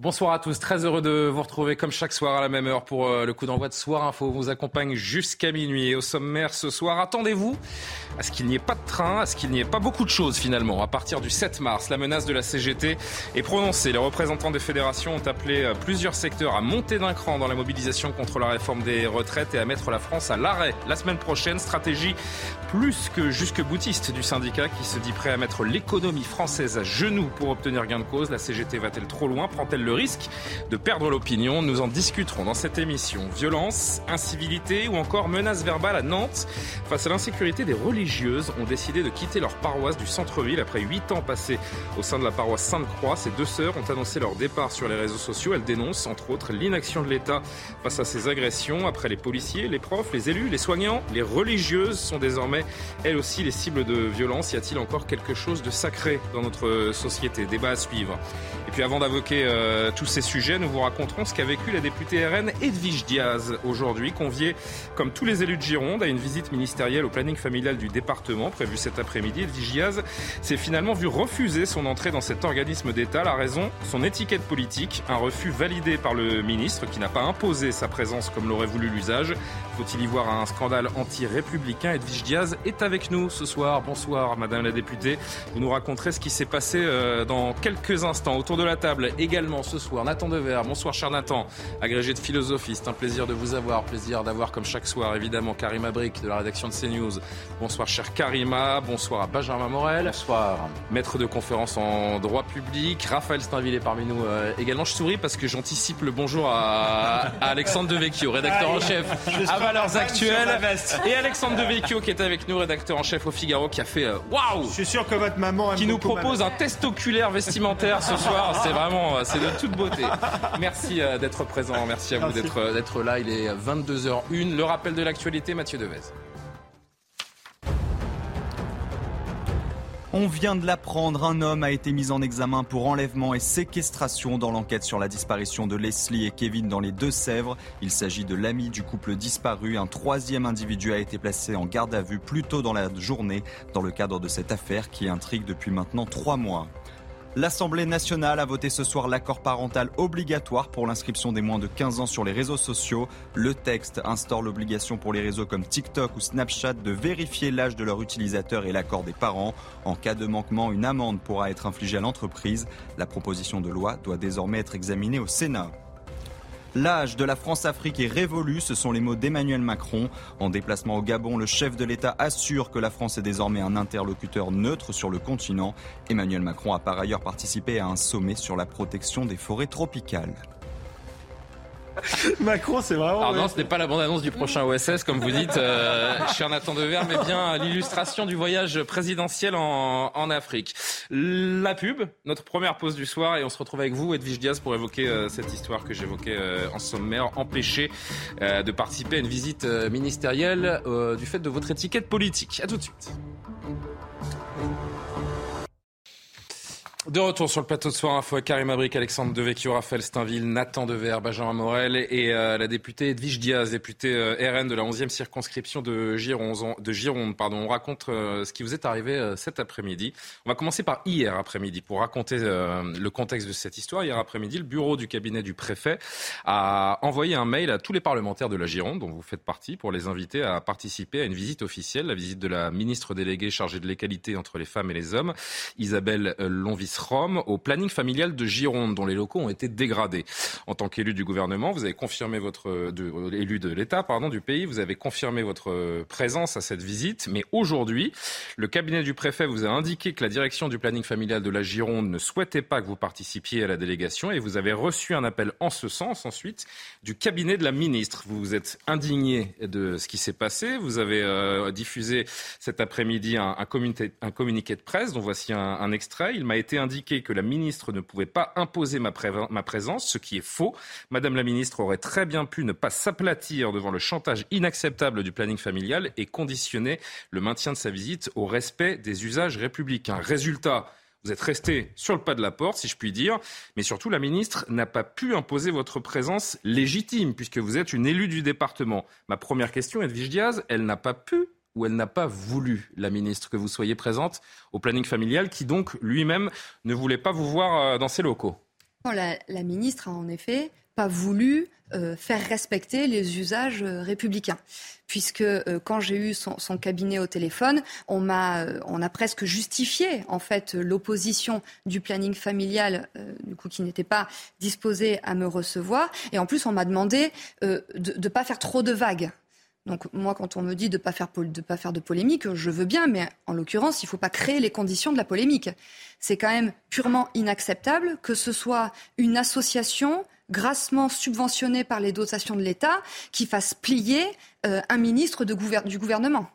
Bonsoir à tous, très heureux de vous retrouver comme chaque soir à la même heure pour euh, le coup d'envoi de Soir Info. Vous accompagne jusqu'à minuit et au sommaire ce soir, attendez-vous à ce qu'il n'y ait pas de train, à ce qu'il n'y ait pas beaucoup de choses finalement. À partir du 7 mars, la menace de la CGT est prononcée. Les représentants des fédérations ont appelé euh, plusieurs secteurs à monter d'un cran dans la mobilisation contre la réforme des retraites et à mettre la France à l'arrêt. La semaine prochaine, stratégie plus que jusque boutiste du syndicat qui se dit prêt à mettre l'économie française à genoux pour obtenir gain de cause. La CGT va-t-elle trop loin? Prend-elle le risque de perdre l'opinion. Nous en discuterons dans cette émission. Violence, incivilité ou encore menaces verbales à Nantes. Face à l'insécurité, des religieuses ont décidé de quitter leur paroisse du centre-ville après huit ans passés au sein de la paroisse Sainte-Croix. Ces deux sœurs ont annoncé leur départ sur les réseaux sociaux. Elles dénoncent entre autres l'inaction de l'État face à ces agressions. Après les policiers, les profs, les élus, les soignants, les religieuses sont désormais elles aussi les cibles de violence. Y a-t-il encore quelque chose de sacré dans notre société? Débat à suivre. Et puis avant d'invoquer euh, euh, tous ces sujets, nous vous raconterons ce qu'a vécu la députée RN Edwige Diaz aujourd'hui, conviée comme tous les élus de Gironde à une visite ministérielle au planning familial du département prévue cet après-midi. Edwige Diaz s'est finalement vu refuser son entrée dans cet organisme d'État. La raison, son étiquette politique, un refus validé par le ministre qui n'a pas imposé sa présence comme l'aurait voulu l'usage. Faut-il y voir un scandale anti-républicain? Edwige Diaz est avec nous ce soir. Bonsoir Madame la députée. Vous nous raconterez ce qui s'est passé euh, dans quelques instants autour de la table également ce soir. Nathan Dever, bonsoir cher Nathan, agrégé de philosophie, c'est un plaisir de vous avoir, plaisir d'avoir comme chaque soir évidemment Karima Brick de la rédaction de CNews. Bonsoir cher Karima, bonsoir à Benjamin Morel. Bonsoir. Maître de conférence en droit public, Raphaël Stainville est parmi nous euh, également. Je souris parce que j'anticipe le bonjour à, Alexandre Devecchio, rédacteur en chef à Valeurs Actuelles. Et Alexandre Devecchio qui est avec nous, rédacteur en chef au Figaro, qui a fait euh, waouh Je suis sûr que votre maman Qui nous propose un test oculaire vestimentaire ce soir. C'est vraiment, c'est de toute beauté. Merci euh, d'être présent. Merci à vous euh, d'être là. Il est 22h01. Le rappel de l'actualité, Mathieu Devez. On vient de l'apprendre, un homme a été mis en examen pour enlèvement et séquestration dans l'enquête sur la disparition de Leslie et Kevin dans les Deux-Sèvres. Il s'agit de l'ami du couple disparu. Un troisième individu a été placé en garde à vue plus tôt dans la journée dans le cadre de cette affaire qui intrigue depuis maintenant trois mois. L'Assemblée nationale a voté ce soir l'accord parental obligatoire pour l'inscription des moins de 15 ans sur les réseaux sociaux. Le texte instaure l'obligation pour les réseaux comme TikTok ou Snapchat de vérifier l'âge de leur utilisateur et l'accord des parents. En cas de manquement, une amende pourra être infligée à l'entreprise. La proposition de loi doit désormais être examinée au Sénat. L'âge de la France-Afrique est révolu, ce sont les mots d'Emmanuel Macron. En déplacement au Gabon, le chef de l'État assure que la France est désormais un interlocuteur neutre sur le continent. Emmanuel Macron a par ailleurs participé à un sommet sur la protection des forêts tropicales. Macron, c'est vraiment. Alors non, ce n'est pas la bande-annonce du prochain OSS, comme vous dites, euh, cher Nathan Dever, mais bien l'illustration du voyage présidentiel en, en, Afrique. La pub, notre première pause du soir, et on se retrouve avec vous, Edwige Diaz, pour évoquer euh, cette histoire que j'évoquais euh, en sommaire, empêcher euh, de participer à une visite ministérielle du fait de votre étiquette politique. À tout de suite. De retour sur le plateau de Soir Info, Karim Abrik, Alexandre Devecchio, Raphaël Steinville, Nathan Dever, Benjamin Morel et euh, la députée Edwige Diaz, députée euh, RN de la 11e circonscription de Gironde. De Gironde pardon. On raconte euh, ce qui vous est arrivé cet après-midi. On va commencer par hier après-midi pour raconter le contexte de cette histoire. Hier après-midi, le bureau du cabinet du préfet a envoyé un mail à tous les parlementaires de la Gironde, dont vous faites partie, pour les inviter à participer à une visite officielle, la visite de la ministre déléguée chargée de l'égalité entre les femmes et les hommes, Isabelle Lonvis Rome au planning familial de Gironde, dont les locaux ont été dégradés. En tant qu'élu du gouvernement, vous avez confirmé votre de, élu de l'État, pardon, du pays, vous avez confirmé votre présence à cette visite. Mais aujourd'hui, le cabinet du préfet vous a indiqué que la direction du planning familial de la Gironde ne souhaitait pas que vous participiez à la délégation et vous avez reçu un appel en ce sens ensuite du cabinet de la ministre. Vous vous êtes indigné de ce qui s'est passé. Vous avez euh, diffusé cet après-midi un, un, communiqué, de presse dont voici un, un extrait. Il m'a été indiqué que la ministre ne pouvait pas imposer ma, présence, ce qui est faux. Madame la ministre aurait très bien pu ne pas s'aplatir devant le chantage inacceptable du planning familial et conditionner le maintien de sa visite au respect des usages républicains. Résultat, vous êtes resté sur le pas de la porte, si je puis dire, mais surtout la ministre n'a pas pu imposer votre présence légitime, puisque vous êtes une élue du département. Ma première question, Edwige Diaz, elle n'a pas pu ou elle n'a pas voulu, la ministre, que vous soyez présente au planning familial, qui donc lui-même ne voulait pas vous voir euh, dans ses locaux la, ministre a en effet pas voulu euh, faire respecter les usages euh, républicains. Puisque quand j'ai eu son, cabinet au téléphone, on m'a, a presque justifié en fait l'opposition du planning familial, du coup qui n'était pas disposé à me recevoir, et en plus on m'a demandé de ne pas faire trop de vagues. Donc moi, quand on me dit de ne pas, faire, de polémique, je veux bien, mais en l'occurrence, il ne faut pas créer les conditions de la polémique. C'est quand même purement inacceptable que ce soit une association grassement subventionnée par les dotations de l'État qui fasse plier euh, un ministre du gouvernement.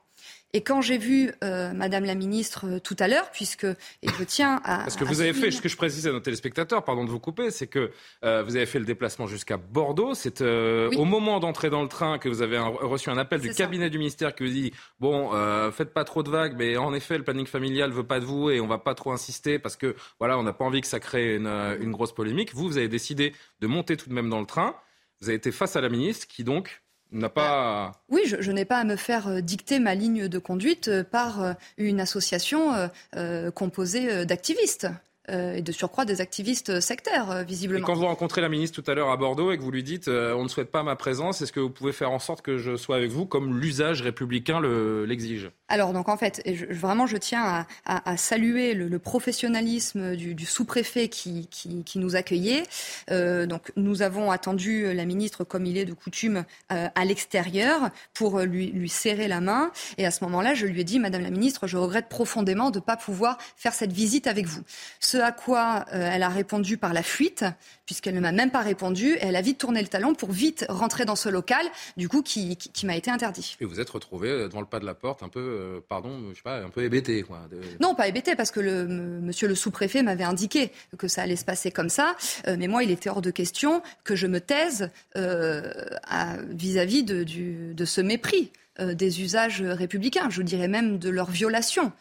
Et quand j'ai vu euh, Madame la ministre euh, tout à l'heure, puisque et je tiens à parce que vous avez fait, ce que je précise à nos téléspectateurs, pardon de vous couper, c'est que euh, vous avez fait le déplacement jusqu'à Bordeaux. C'est au moment d'entrer dans le train que vous avez reçu un appel du cabinet du ministère qui vous dit bon, faites pas trop de vagues, mais en effet le planning familial veut pas de vous et on va pas trop insister parce que voilà, on n'a pas envie que ça crée une, une grosse polémique. Vous, vous avez décidé de monter tout de même dans le train. Vous avez été face à la ministre qui donc pas. Oui, je, n'ai pas à me faire euh, dicter ma ligne de conduite euh, par euh, une association composée d'activistes. Euh, et de surcroît des activistes sectaires, euh, visiblement. Et quand vous rencontrez la ministre tout à l'heure à Bordeaux et que vous lui dites euh, on ne souhaite pas ma présence, est-ce que vous pouvez faire en sorte que je sois avec vous comme l'usage républicain l'exige? Alors, donc en fait, et vraiment, je tiens à, saluer le, professionnalisme du, sous-préfet qui, qui, nous accueillait. donc, nous avons attendu la ministre, comme il est de coutume, à l'extérieur pour lui, lui serrer la main. Et à ce moment-là, je lui ai dit, Madame la ministre, je regrette profondément de ne pas pouvoir faire cette visite avec vous. Ce à quoi euh, elle a répondu par la fuite, puisqu'elle ne m'a même pas répondu. Et elle a vite tourné le talon pour vite rentrer dans ce local, du coup, qui, m'a été interdit. Et vous êtes retrouvé euh, devant le pas de la porte, un peu, euh, pardon, je sais pas, un peu hébété, quoi. Non, pas hébété, parce que le monsieur le sous-préfet m'avait indiqué que ça allait se passer comme ça. mais moi, il était hors de question que je me taise vis-à-vis de, de, ce mépris des usages républicains, je dirais même de leur violation.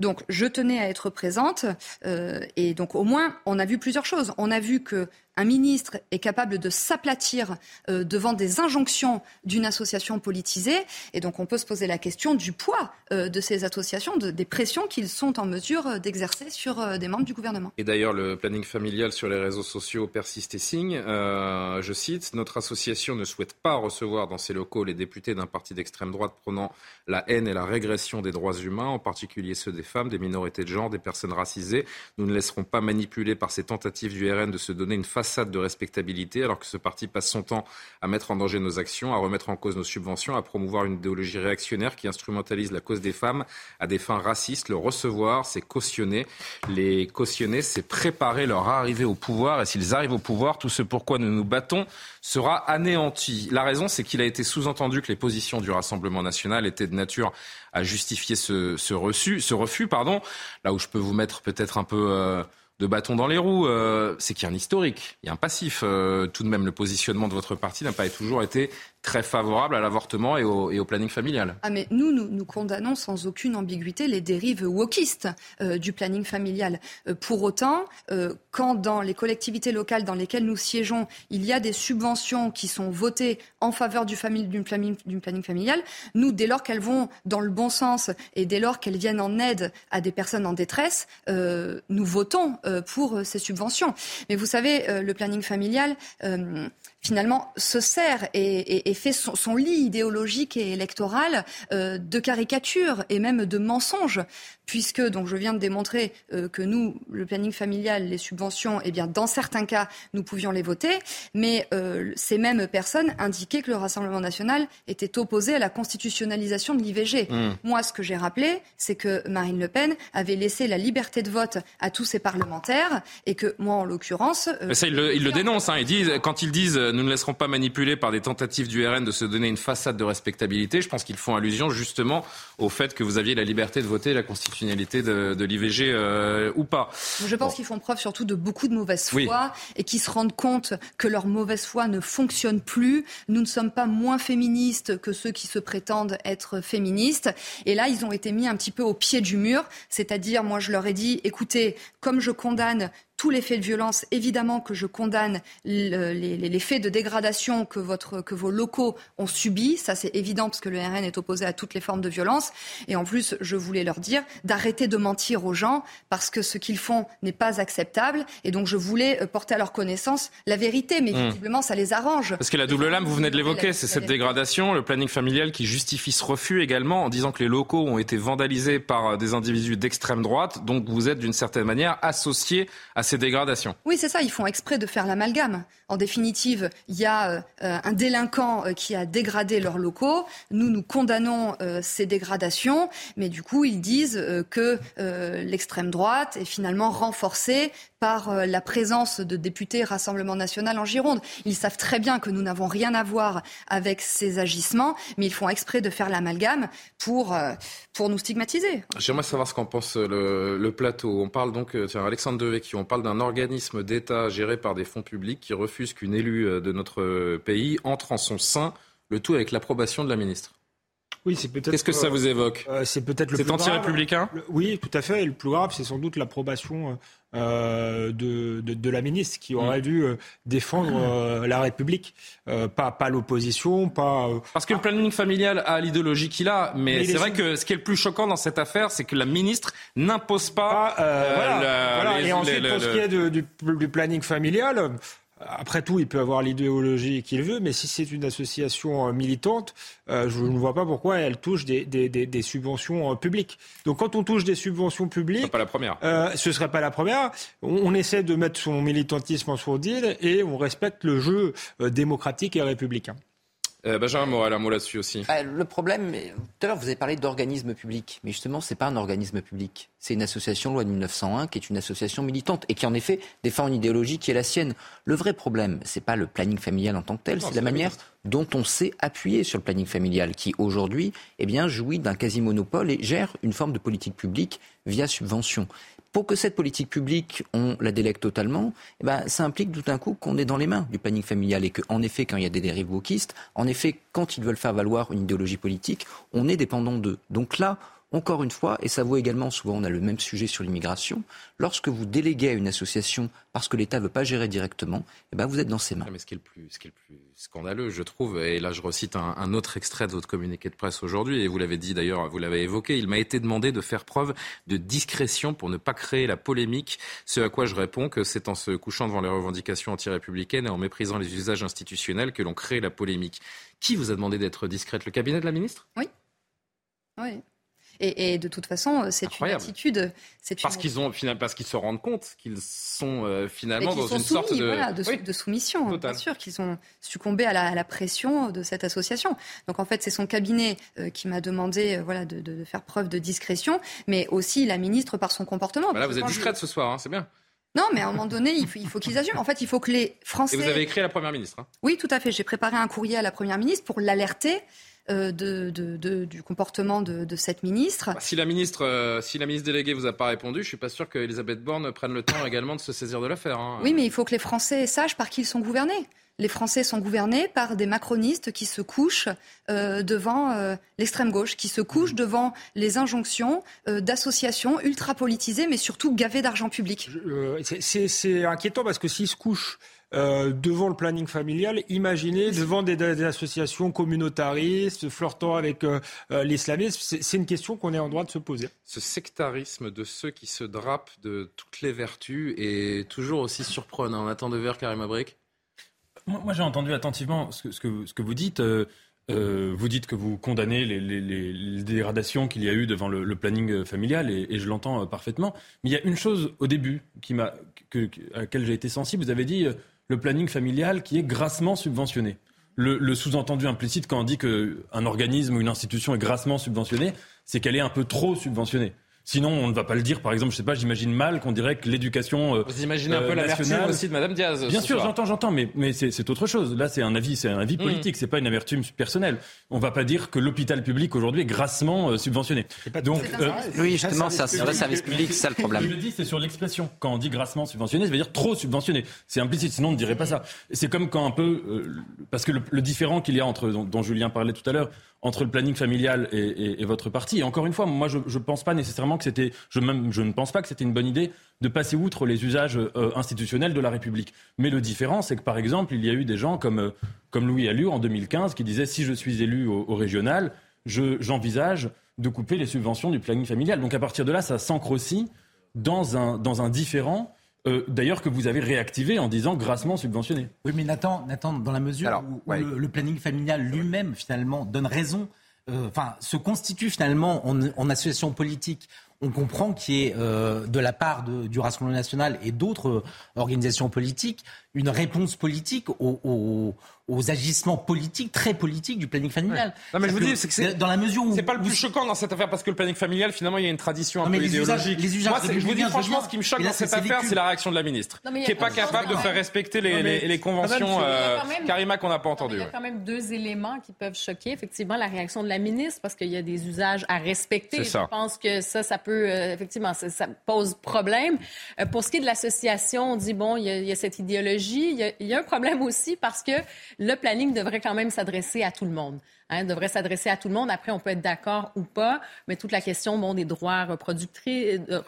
Donc je tenais à être présente euh, et donc au moins on a vu plusieurs choses. On a vu que un ministre est capable de s'aplatir euh, devant des injonctions d'une association politisée. Et donc on peut se poser la question du poids euh, de ces associations, des pressions qu'ils sont en mesure euh, d'exercer sur des membres du gouvernement. Et d'ailleurs, le planning familial sur les réseaux sociaux persiste et signe. je cite, Notre association ne souhaite pas recevoir dans ses locaux les députés d'un parti d'extrême droite prenant la haine et la régression des droits humains, en particulier ceux des femmes, des minorités de genre, des personnes racisées. Nous ne laisserons pas manipuler par ces tentatives du RN de se donner une face façade de respectabilité, alors que ce parti passe son temps à mettre en danger nos actions, à remettre en cause nos subventions, à promouvoir une idéologie réactionnaire qui instrumentalise la cause des femmes à des fins racistes. Le recevoir, c'est cautionner. Les cautionner, c'est préparer leur arrivée au pouvoir. Et s'ils arrivent au pouvoir, tout ce pourquoi nous nous battons sera anéanti. La raison, c'est qu'il a été sous-entendu que les positions du Rassemblement national étaient de nature à justifier ce, refus. Pardon. Là où je peux vous mettre peut-être un peu... Euh, de bâton dans les roues, euh, c'est qu'il y a un historique, il y a un passif. Euh, tout de même, le positionnement de votre parti n'a pas toujours été très favorable à l'avortement et au, planning familial. Ah mais nous, nous, nous, condamnons sans aucune ambiguïté les dérives wokistes euh, du planning familial. Euh, pour autant, euh, quand dans les collectivités locales dans lesquelles nous siégeons, il y a des subventions qui sont votées en faveur du, du, planning, planning, familial, nous, dès lors qu'elles vont dans le bon sens et dès lors qu'elles viennent en aide à des personnes en détresse, nous votons pour ces subventions. Mais vous savez, le planning familial finalement se sert et, fait son, lit idéologique et électoral euh, de caricatures et même de mensonges puisque donc je viens de démontrer euh, que nous, le planning familial, les subventions, eh bien dans certains cas, nous pouvions les voter, mais euh, ces mêmes personnes indiquaient que le Rassemblement national était opposé à la constitutionnalisation de l'IVG. Mmh. Moi, ce que j'ai rappelé, c'est que Marine Le Pen avait laissé la liberté de vote à tous ses parlementaires et que moi, en l'occurrence, euh, mais ça, ils le, il le dénoncent. Hein. Ils disent, quand ils disent, nous ne laisserons pas manipuler par des tentatives du RN de se donner une façade de respectabilité, je pense qu'ils font allusion justement au fait que vous aviez la liberté de voter la constitution finalité de, l'IVG euh, ou pas. Je pense qu'ils font preuve surtout de beaucoup de mauvaise foi et qu'ils se rendent compte que leur mauvaise foi ne fonctionne plus. Nous ne sommes pas moins féministes que ceux qui se prétendent être féministes. Et là, ils ont été mis un petit peu au pied du mur. C'est-à-dire, moi, je leur ai dit, écoutez, comme je condamne tous les faits de violence. Évidemment que je condamne les, faits de dégradation que, votre, que vos locaux ont subis. Ça, c'est évident parce que le RN est opposé à toutes les formes de violence. Et en plus, je voulais leur dire d'arrêter de mentir aux gens parce que ce qu'ils font n'est pas acceptable. Et donc, je voulais euh, porter à leur connaissance la vérité. Mais hmm. visiblement, ça les arrange. Parce que la double lame, vous venez de l'évoquer, c'est cette dégradation, le planning familial qui justifie ce refus également en disant que les locaux ont été vandalisés par euh, des individus d'extrême droite. Donc, vous êtes d'une certaine manière associé à ces dégradations. Oui, c'est ça. Ils font exprès de faire l'amalgame. En définitive, il y a euh, un délinquant euh, qui a dégradé leurs locaux. Nous, nous condamnons euh, ces dégradations, mais du coup, ils disent que l'extrême droite est finalement renforcée par la présence de députés Rassemblement national en Gironde. Ils savent très bien que nous n'avons rien à voir avec ces agissements, mais ils font exprès de faire l'amalgame pour, pour nous stigmatiser. J'aimerais savoir ce qu'en pense le, plateau. On parle donc, tiens, Alexandre Devecchio, on parle d'un organisme d'État géré par des fonds publics qui refuse qu'une élue euh, de notre pays entre en son sein, le tout avec l'approbation de la ministre. Oui, c'est peut-être. Qu'est-ce que ça vous évoque euh, C'est peut-être le. C'est anti-républicain Oui, tout à fait. Et le plus grave, c'est sans doute l'approbation euh, de, de, la ministre qui aurait mm. dû défendre la République, pas, pas l'opposition, pas. Parce que le planning familial a l'idéologie qu'il a, mais, c'est vrai que ce qui est le plus choquant dans cette affaire, c'est que la ministre n'impose pas. voilà, ensuite, pour ce qui est du, du planning familial. Après tout, il peut avoir l'idéologie qu'il veut, mais si c'est une association euh, militante, euh, je ne vois pas pourquoi elle touche des, subventions euh, publiques. Donc quand on touche des subventions publiques... Ce ne serait pas la première. ce serait pas la première. On, essaie de mettre son militantisme en sourdine et on respecte le jeu démocratique et républicain. Euh, Benjamin Morel, un mot là-dessus aussi. Bah, le problème, tout à l'heure vous avez parlé d'organisme public, mais justement ce n'est pas un organisme public. C'est une association loi de 1901 qui est une association militante et qui en effet défend une idéologie qui est la sienne. Le vrai problème, c'est pas le planning familial en tant que tel, c'est la manière dont on s'est appuyé sur le planning familial, qui aujourd'hui eh bien, jouit d'un quasi-monopole et gère une forme de politique publique via subvention pour que cette politique publique, on la délègue totalement, eh ben, ça implique tout d'un coup qu'on est dans les mains du planning familial et qu'en effet, quand il y a des dérives wokistes, en effet, quand ils veulent faire valoir une idéologie politique, on est dépendant d'eux. Donc là, encore une fois, et ça vaut également, souvent on a le même sujet sur l'immigration, lorsque vous déléguez à une association parce que l'État ne veut pas gérer directement, eh ben vous êtes dans ses mains. Mais ce qui, est le plus, ce qui est le plus scandaleux, je trouve, et là je recite un, autre extrait de votre communiqué de presse aujourd'hui, et vous l'avez dit d'ailleurs, vous l'avez évoqué, il m'a été demandé de faire preuve de discrétion pour ne pas créer la polémique, ce à quoi je réponds que c'est en se couchant devant les revendications anti-républicaines et en méprisant les usages institutionnels que l'on crée la polémique. Qui vous a demandé d'être discrète? Le cabinet de la ministre? Oui. Oui. Et, de toute façon, c'est une attitude. Parce qu'ils ont parce qu'ils se rendent compte qu'ils sont euh, finalement dans une sorte de, de, soumission. Bien sûr qu'ils ont succombé à la, pression de cette association. Donc en fait, c'est son cabinet euh, qui m'a demandé euh, voilà de, faire preuve de discrétion, mais aussi la ministre par son comportement. Voilà, vous êtes discrète ce soir, hein, c'est bien. Non, mais à un moment donné, il faut, il faut qu'ils assument. En fait, il faut que les Français. Et vous avez écrit à la Première ministre. Hein. Oui, tout à fait. J'ai préparé un courrier à la Première ministre pour l'alerter euh, de, du comportement de, cette ministre. Bah, si la ministre, euh, si la ministre déléguée vous a pas répondu, je suis pas sûr qu'Elisabeth Borne prenne le temps également de se saisir de l'affaire. Hein. Oui, mais il faut que les Français sachent par qui ils sont gouvernés. Les Français sont gouvernés par des macronistes qui se couchent euh, devant l'extrême gauche, qui se couchent devant les injonctions d'associations ultra politisées, mais surtout gavées d'argent public. C'est inquiétant parce que s'ils se couchent euh, devant le planning familial, imaginez devant des, associations communautaristes, flirtant avec euh, euh, l'islamisme. C'est une question qu'on est en droit de se poser. Ce sectarisme de ceux qui se drapent de toutes les vertus est toujours aussi surprenant. On attend de verre, Karim Abrik Moi, j'ai entendu attentivement ce que, ce que, ce que vous dites. vous dites que vous condamnez les, les, dégradations qu'il y a eu devant le, planning familial, et, et je l'entends parfaitement. Mais il y a une chose au début qui m'a, à laquelle j'ai été sensible. Vous avez dit le planning familial qui est grassement subventionné. Le, sous-entendu implicite quand on dit qu'un organisme ou une institution est grassement subventionné, c'est qu'elle est un peu trop subventionnée. Sinon, on ne va pas le dire. Par exemple, je sais pas, j'imagine mal qu'on dirait que l'éducation. Euh, Vous imaginez un peu la l'amertume aussi de Madame Diaz. Bien sûr, j'entends, j'entends, mais, mais c'est autre chose. Là, c'est un avis, c'est un avis hmm. politique, c'est pas une amertume personnelle. On va pas dire que l'hôpital public aujourd'hui est grassement euh, subventionné. Donc, euh, oui, justement, c'est un vrai service public, c'est ça le problème. Je le dis, c'est sur l'expression. Quand on dit grassement subventionné, ça veut dire trop subventionné. C'est implicite, sinon on ne dirait pas ça. C'est comme quand un peu, parce que le, différent qu'il y a entre, dont Julien parlait tout à l'heure, entre le planning familial et, votre parti. Et encore une fois, moi, je ne pense pas nécessairement que c'était, je, ne pense pas que c'était une bonne idée de passer outre les usages euh, institutionnels de la République. Mais le différent, c'est que par exemple, il y a eu des gens comme, euh, Louis Alliot en 2015 qui disaient si je suis élu au, régional, j'envisage de couper les subventions du planning familial. Donc à partir de là, ça s'ancre aussi dans un, dans un différent euh, d'ailleurs que vous avez réactivé en disant grassement subventionné. Oui, mais Nathan, Nathan dans la mesure où, le, planning familial lui-même, finalement, donne raison, euh, enfin, se constitue finalement en, association politique, on comprend qu'il y ait, euh, de la part du Rassemblement national et d'autres organisations politiques, une réponse politique aux, aux agissements politiques, très politiques du planning familial. Non, mais je vous dis, c'est que c'est dans la mesure où c'est pas le plus choquant dans cette affaire parce que le planning familial, finalement, il y a une tradition un peu idéologique. les usages, Moi, je vous dis franchement, ce qui me choque dans cette affaire, c'est la réaction de la ministre, qui est pas capable de faire respecter les, les, conventions euh, Karima qu'on n'a pas entendues. Il y a quand même deux éléments qui peuvent choquer. Effectivement, la réaction de la ministre parce qu'il y a des usages à respecter. Je pense que ça, ça peut euh, effectivement, ça, pose problème. Euh, pour ce qui est de l'association, on dit bon, il y, a, cette idéologie. Il y a un problème aussi parce que le planning devrait quand même s'adresser à tout le monde. Hein, devrait s'adresser à tout le monde. Après, on peut être d'accord ou pas, mais toute la question bon, des droits reproductifs, euh,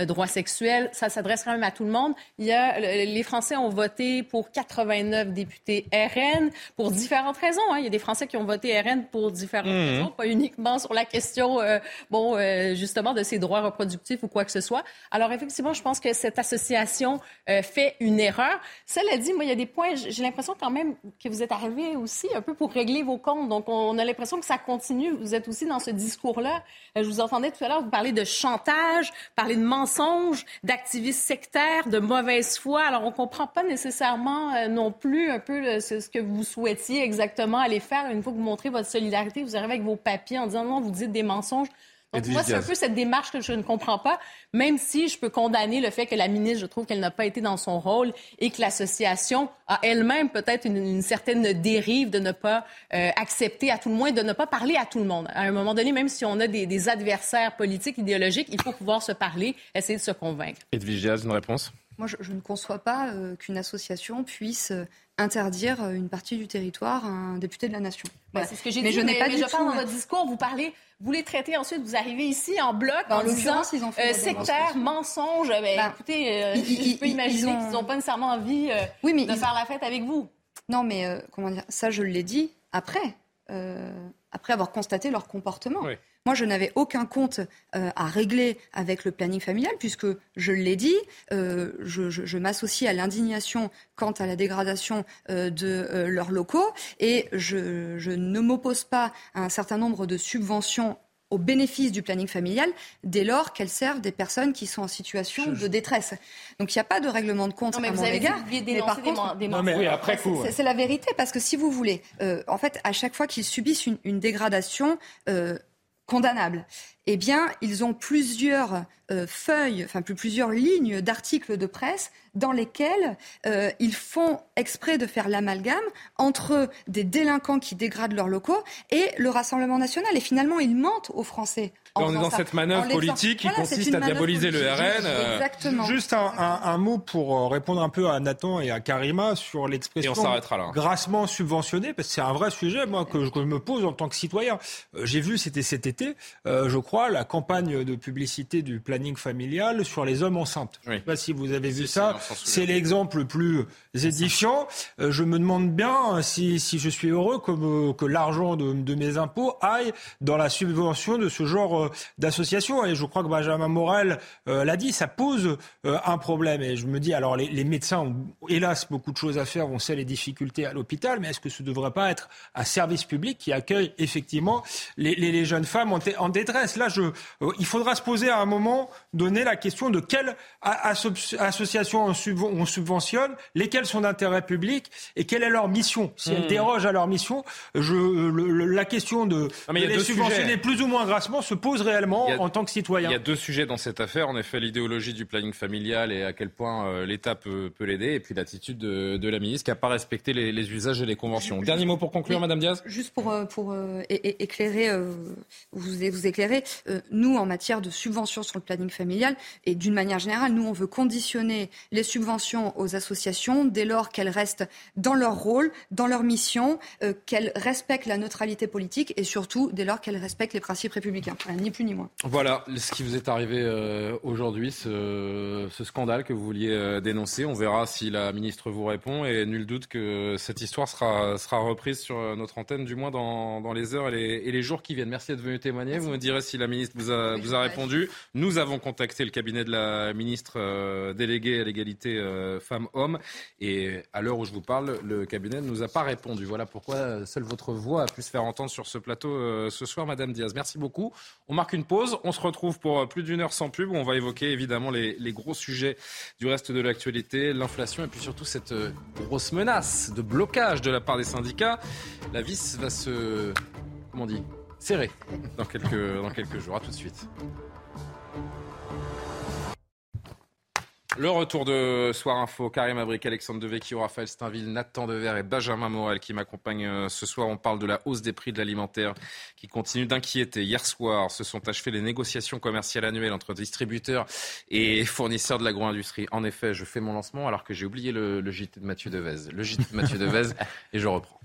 euh, droits sexuels, ça s'adresse quand même à tout le monde. Il y a, les Français ont voté pour 89 députés RN pour différentes raisons. Hein. Il y a des Français qui ont voté RN pour différentes mmh. raisons, pas uniquement sur la question, euh, bon, justement, de ces droits reproductifs ou quoi que ce soit. Alors, effectivement, je pense que cette association fait une erreur. Cela dit, moi, il y a des points, j'ai l'impression quand même que vous êtes arrivé aussi un peu pour régler vos comptes donc, on a l'impression que ça continue. Vous êtes aussi dans ce discours-là. Euh, je vous entendais tout à l'heure, vous parler de chantage, parler de mensonges, d'activistes sectaires, de mauvaise foi. Alors, on comprend pas nécessairement euh, non plus un peu ce, que vous souhaitiez exactement aller faire. Une fois que vous montrez votre solidarité, vous arrivez avec vos papiers en disant non, vous dites des mensonges moi, c'est un peu cette démarche que je ne comprends pas, même si je peux condamner le fait que la ministre, je trouve qu'elle n'a pas été dans son rôle et que l'association a elle-même peut-être une, certaine dérive de ne pas euh, accepter, à tout le moins, de ne pas parler à tout le monde. À un moment donné, même si on a des, adversaires politiques, idéologiques, il faut pouvoir se parler, essayer de se convaincre. Edwige une réponse? Moi, je, ne conçois pas euh, qu'une association puisse euh, interdire une partie du territoire à un député de la nation. Bah, c'est ce que j'ai dit. Je n'ai pas mais je parle dans votre discours, vous parlez vous les traitez ensuite, vous arrivez ici en bloc en disant ils ont fait euh, sectaire, mensonge. Ben, ben, écoutez, euh, je peux imaginer qu'ils n'ont pas nécessairement envie euh, de faire la fête avec vous. Non, mais comment dire Ça, je l'ai dit après, après avoir constaté leur comportement. Moi, je n'avais aucun compte à régler avec le planning familial, puisque, je l'ai dit, je, m'associe à l'indignation quant à la dégradation de leurs locaux, et je, je ne m'oppose pas à un certain nombre de subventions au bénéfice du planning familial dès lors qu'elles servent des personnes qui sont en situation de détresse. Donc il n'y a pas de règlement de compte mais à vous mon avez égard. mais par contre, des, oui, après C'est la vérité parce que si vous voulez, euh, en fait, à chaque fois qu'ils subissent une, dégradation euh, condamnable, eh bien, ils ont plusieurs euh, feuilles, enfin plusieurs lignes d'articles de presse dans lesquelles euh, ils font exprès de faire l'amalgame entre des délinquants qui dégradent leurs locaux et le Rassemblement national. Et finalement, ils mentent aux Français. En dans cette manœuvre politique qui consiste à diaboliser le RN. Euh, Exactement. Juste un, mot pour répondre un peu à Nathan et à Karima sur l'expression grassement subventionné, parce que c'est un vrai sujet, moi, que je, me pose en tant que citoyen. J'ai vu, c'était cet été, je crois, la campagne de publicité du planning familial sur les hommes enceintes. Je ne sais pas si vous avez vu ça. C'est l'exemple le plus édifiant. Euh, je me demande bien si, si je suis heureux que, euh, que l'argent de, de, mes impôts aille dans la subvention de ce genre euh, d'association. Et je crois que Benjamin Morel l'a dit, ça pose un problème. Et je me dis, alors les, les, médecins ont hélas beaucoup de choses à faire, on sait les difficultés à l'hôpital, mais est-ce que ce ne devrait pas être un service public qui accueille effectivement les, les, les jeunes femmes en, en détresse? Là, je, il faudra se poser à un moment donné la question de quelle association on, subventionne, lesquelles sont d'intérêt public et quelle est leur mission. Si elles hmm. dérogent à leur mission, je, la question de, les subventionner plus ou moins grassement se pose réellement en tant que citoyen. Il y a deux sujets dans cette affaire. En effet, l'idéologie du planning familial et à quel point euh, l'État peut, l'aider, et puis l'attitude de, la ministre qui n'a pas respecté les, usages et les conventions. Dernier mot pour conclure, Madame Diaz Juste pour, euh, pour euh, éclairer, vous, vous éclairer, nous, en matière de subventions sur le planning familial, et d'une manière générale, nous, on veut conditionner les subventions aux associations dès lors qu'elles restent dans leur rôle, dans leur mission, qu'elles respectent la neutralité politique et surtout dès lors qu'elles respectent les principes républicains. ni plus ni moins. Voilà ce qui vous est arrivé aujourd'hui, ce, ce, scandale que vous vouliez dénoncer. On verra si la ministre vous répond et nul doute que cette histoire sera, sera reprise sur notre antenne, du moins dans, dans les heures et les, et les, jours qui viennent. Merci d'être venu témoigner. Vous me direz si la ministre vous a, vous a répondu. Nous avons contacté le cabinet de la ministre euh, déléguée à l'égalité euh, femmes-hommes et à l'heure où je vous parle, le cabinet ne nous a pas répondu. Voilà pourquoi seule votre voix a pu se faire entendre sur ce plateau euh, ce soir, Madame Diaz. Merci beaucoup. On marque une pause. On se retrouve pour plus d'une heure sans pub où on va évoquer évidemment les, les gros sujets du reste de l'actualité, l'inflation et puis surtout cette grosse menace de blocage de la part des syndicats. La vis va se, comment on dit, serrer dans quelques, dans quelques jours. À tout de suite. Le retour de Soir Info, Karim Abrik, Alexandre Devecchio, Raphaël Steinville, Nathan Dever et Benjamin Morel qui m'accompagnent euh, ce soir. On parle de la hausse des prix de l'alimentaire qui continue d'inquiéter. Hier soir, se sont achevées les négociations commerciales annuelles entre distributeurs et fournisseurs de l'agro-industrie. En effet, je fais mon lancement alors que j'ai oublié le, le JT de Mathieu Devez. Le JT de Mathieu Devez et je reprends.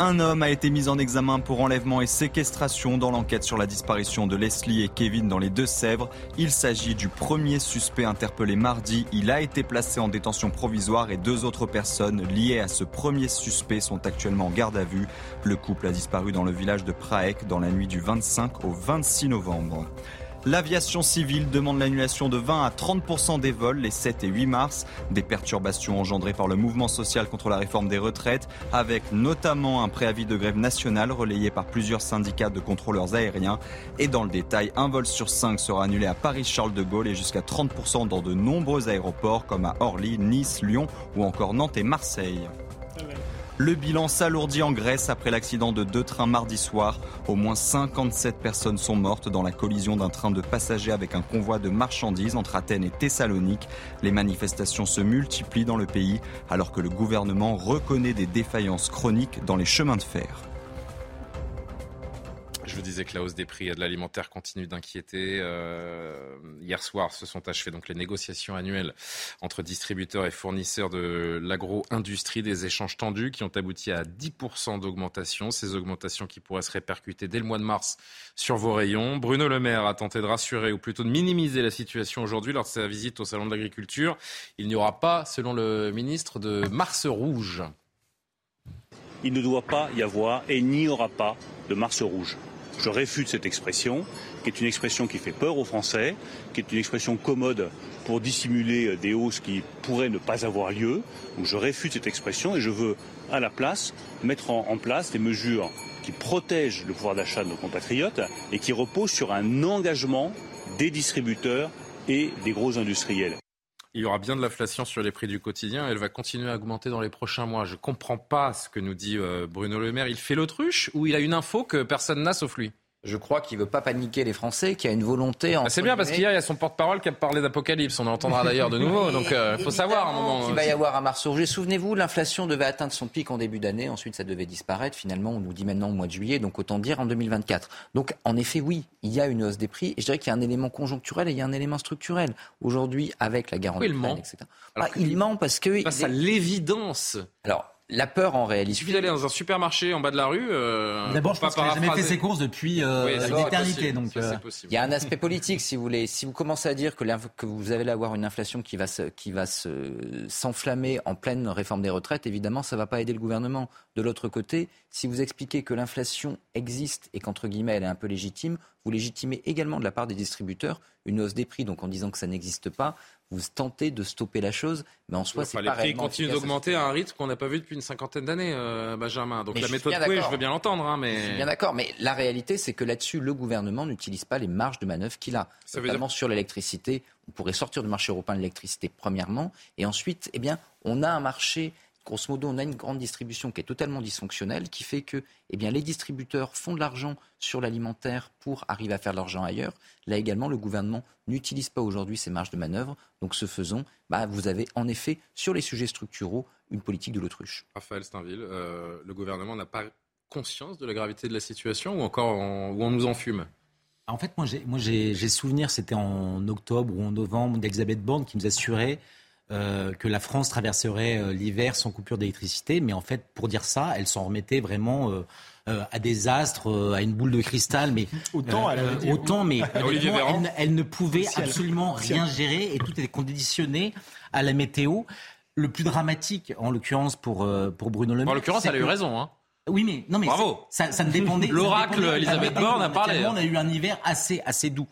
Un homme a été mis en examen pour enlèvement et séquestration dans l'enquête sur la disparition de Leslie et Kevin dans les Deux-Sèvres. Il s'agit du premier suspect interpellé mardi. Il a été placé en détention provisoire et deux autres personnes liées à ce premier suspect sont actuellement en garde à vue. Le couple a disparu dans le village de Praek dans la nuit du 25 au 26 novembre. L'aviation civile demande l'annulation de 20 à 30% des vols les 7 et 8 mars. Des perturbations engendrées par le mouvement social contre la réforme des retraites, avec notamment un préavis de grève nationale relayé par plusieurs syndicats de contrôleurs aériens. Et dans le détail, un vol sur 5 sera annulé à Paris-Charles de Gaulle et jusqu'à 30% dans de nombreux aéroports comme à Orly, Nice, Lyon ou encore Nantes et Marseille. Le bilan s'alourdit en Grèce après l'accident de deux trains mardi soir. Au moins 57 personnes sont mortes dans la collision d'un train de passagers avec un convoi de marchandises entre Athènes et Thessalonique. Les manifestations se multiplient dans le pays alors que le gouvernement reconnaît des défaillances chroniques dans les chemins de fer. Je vous disais que la hausse des prix de l'alimentaire continue d'inquiéter. Euh, hier soir se sont achevées donc les négociations annuelles entre distributeurs et fournisseurs de l'agro-industrie, des échanges tendus qui ont abouti à 10% d'augmentation. Ces augmentations qui pourraient se répercuter dès le mois de mars sur vos rayons. Bruno Le Maire a tenté de rassurer ou plutôt de minimiser la situation aujourd'hui lors de sa visite au Salon de l'agriculture. Il n'y aura pas, selon le ministre, de mars rouge. Il ne doit pas y avoir et n'y aura pas de mars rouge. Je réfute cette expression, qui est une expression qui fait peur aux Français, qui est une expression commode pour dissimuler des hausses qui pourraient ne pas avoir lieu. Donc je réfute cette expression et je veux, à la place, mettre en, place des mesures qui protègent le pouvoir d'achat de nos compatriotes et qui reposent sur un engagement des distributeurs et des gros industriels. Il y aura bien de l'inflation sur les prix du quotidien. Elle va continuer à augmenter dans les prochains mois. Je ne comprends pas ce que nous dit euh, Bruno Le Maire. Il fait l'autruche ou il a une info que personne n'a sauf lui? Je crois qu'il ne veut pas paniquer les Français, qu'il y a une volonté. Bah, c'est bien parce qu'hier, il y a son porte-parole qui a parlé d'apocalypse. On en entendra d'ailleurs de nouveau. Donc, il euh, faut savoir un moment. Il va y avoir un mars. Souvenez-vous, l'inflation devait atteindre son pic en début d'année. Ensuite, ça devait disparaître. Finalement, on nous dit maintenant au mois de juillet. Donc, autant dire en 2024. Donc, en effet, oui, il y a une hausse des prix. Et je dirais qu'il y a un élément conjoncturel et il y a un élément structurel. Aujourd'hui, avec la garantie. il ment. Etc. Bah, il ment parce que. Face à l'évidence. Alors, la peur en réalité. Il suffit d'aller dans un supermarché en bas de la rue. Euh, D'abord, je pense qu'il n'a jamais fait ses courses depuis euh, l'éternité. Donc, euh, il y a un aspect politique, si vous voulez. Si vous commencez à dire que, que vous allez avoir une inflation qui va qui va s'enflammer en pleine réforme des retraites, évidemment, ça ne va pas aider le gouvernement. De l'autre côté, si vous expliquez que l'inflation existe et qu'entre guillemets elle est un peu légitime, vous légitimez également de la part des distributeurs une hausse des prix. Donc en disant que ça n'existe pas, vous tentez de stopper la chose, mais en soi, c'est pas Les prix continuent d'augmenter à un rythme qu'on n'a pas vu depuis une cinquentaine d'années, euh, Benjamin. Donc la méthode Coué, je veux bien l'entendre, hein, mais... Je suis bien d'accord, mais la réalité, c'est que là-dessus, le gouvernement n'utilise pas les marges de manœuvre qu'il a, Ça notamment sur l'électricité. On pourrait sortir du marché européen de l'électricité, premièrement, et ensuite, eh bien, on a un marché grosso modo, on a une grande distribution qui est totalement dysfonctionnelle, qui fait que eh bien, les distributeurs font de l'argent sur l'alimentaire pour arriver à faire de l'argent ailleurs. Là également, le gouvernement n'utilise pas aujourd'hui ces marges de manœuvre. Donc, ce faisant, bah, vous avez en effet, sur les sujets structuraux, une politique de l'autruche. Raphaël Steinville, euh, le gouvernement n'a pas conscience de la gravité de la situation ou encore où on nous en fume en fait, moi, j'ai, moi, j'ai, souvenir, c'était en octobre ou en novembre, d'Elisabeth Borne qui nous assurait euh, que la France traverserait euh, l'hiver sans coupure d'électricité. Mais en fait, pour dire ça, elle s'en remettait vraiment euh, à des astres, à une boule de cristal. Mais autant, elle autant, mais elle, ne pouvait absolument rien gérer et tout était conditionné à la météo. Le plus dramatique, en l'occurrence pour, pour Bruno Le Maire. En l'occurrence, elle a eu raison. Hein. Oui, mais non, mais Bravo. Ça, ça, ne dépendait. L'oracle Elisabeth Borne a parlé. On a eu un hiver assez assez doux.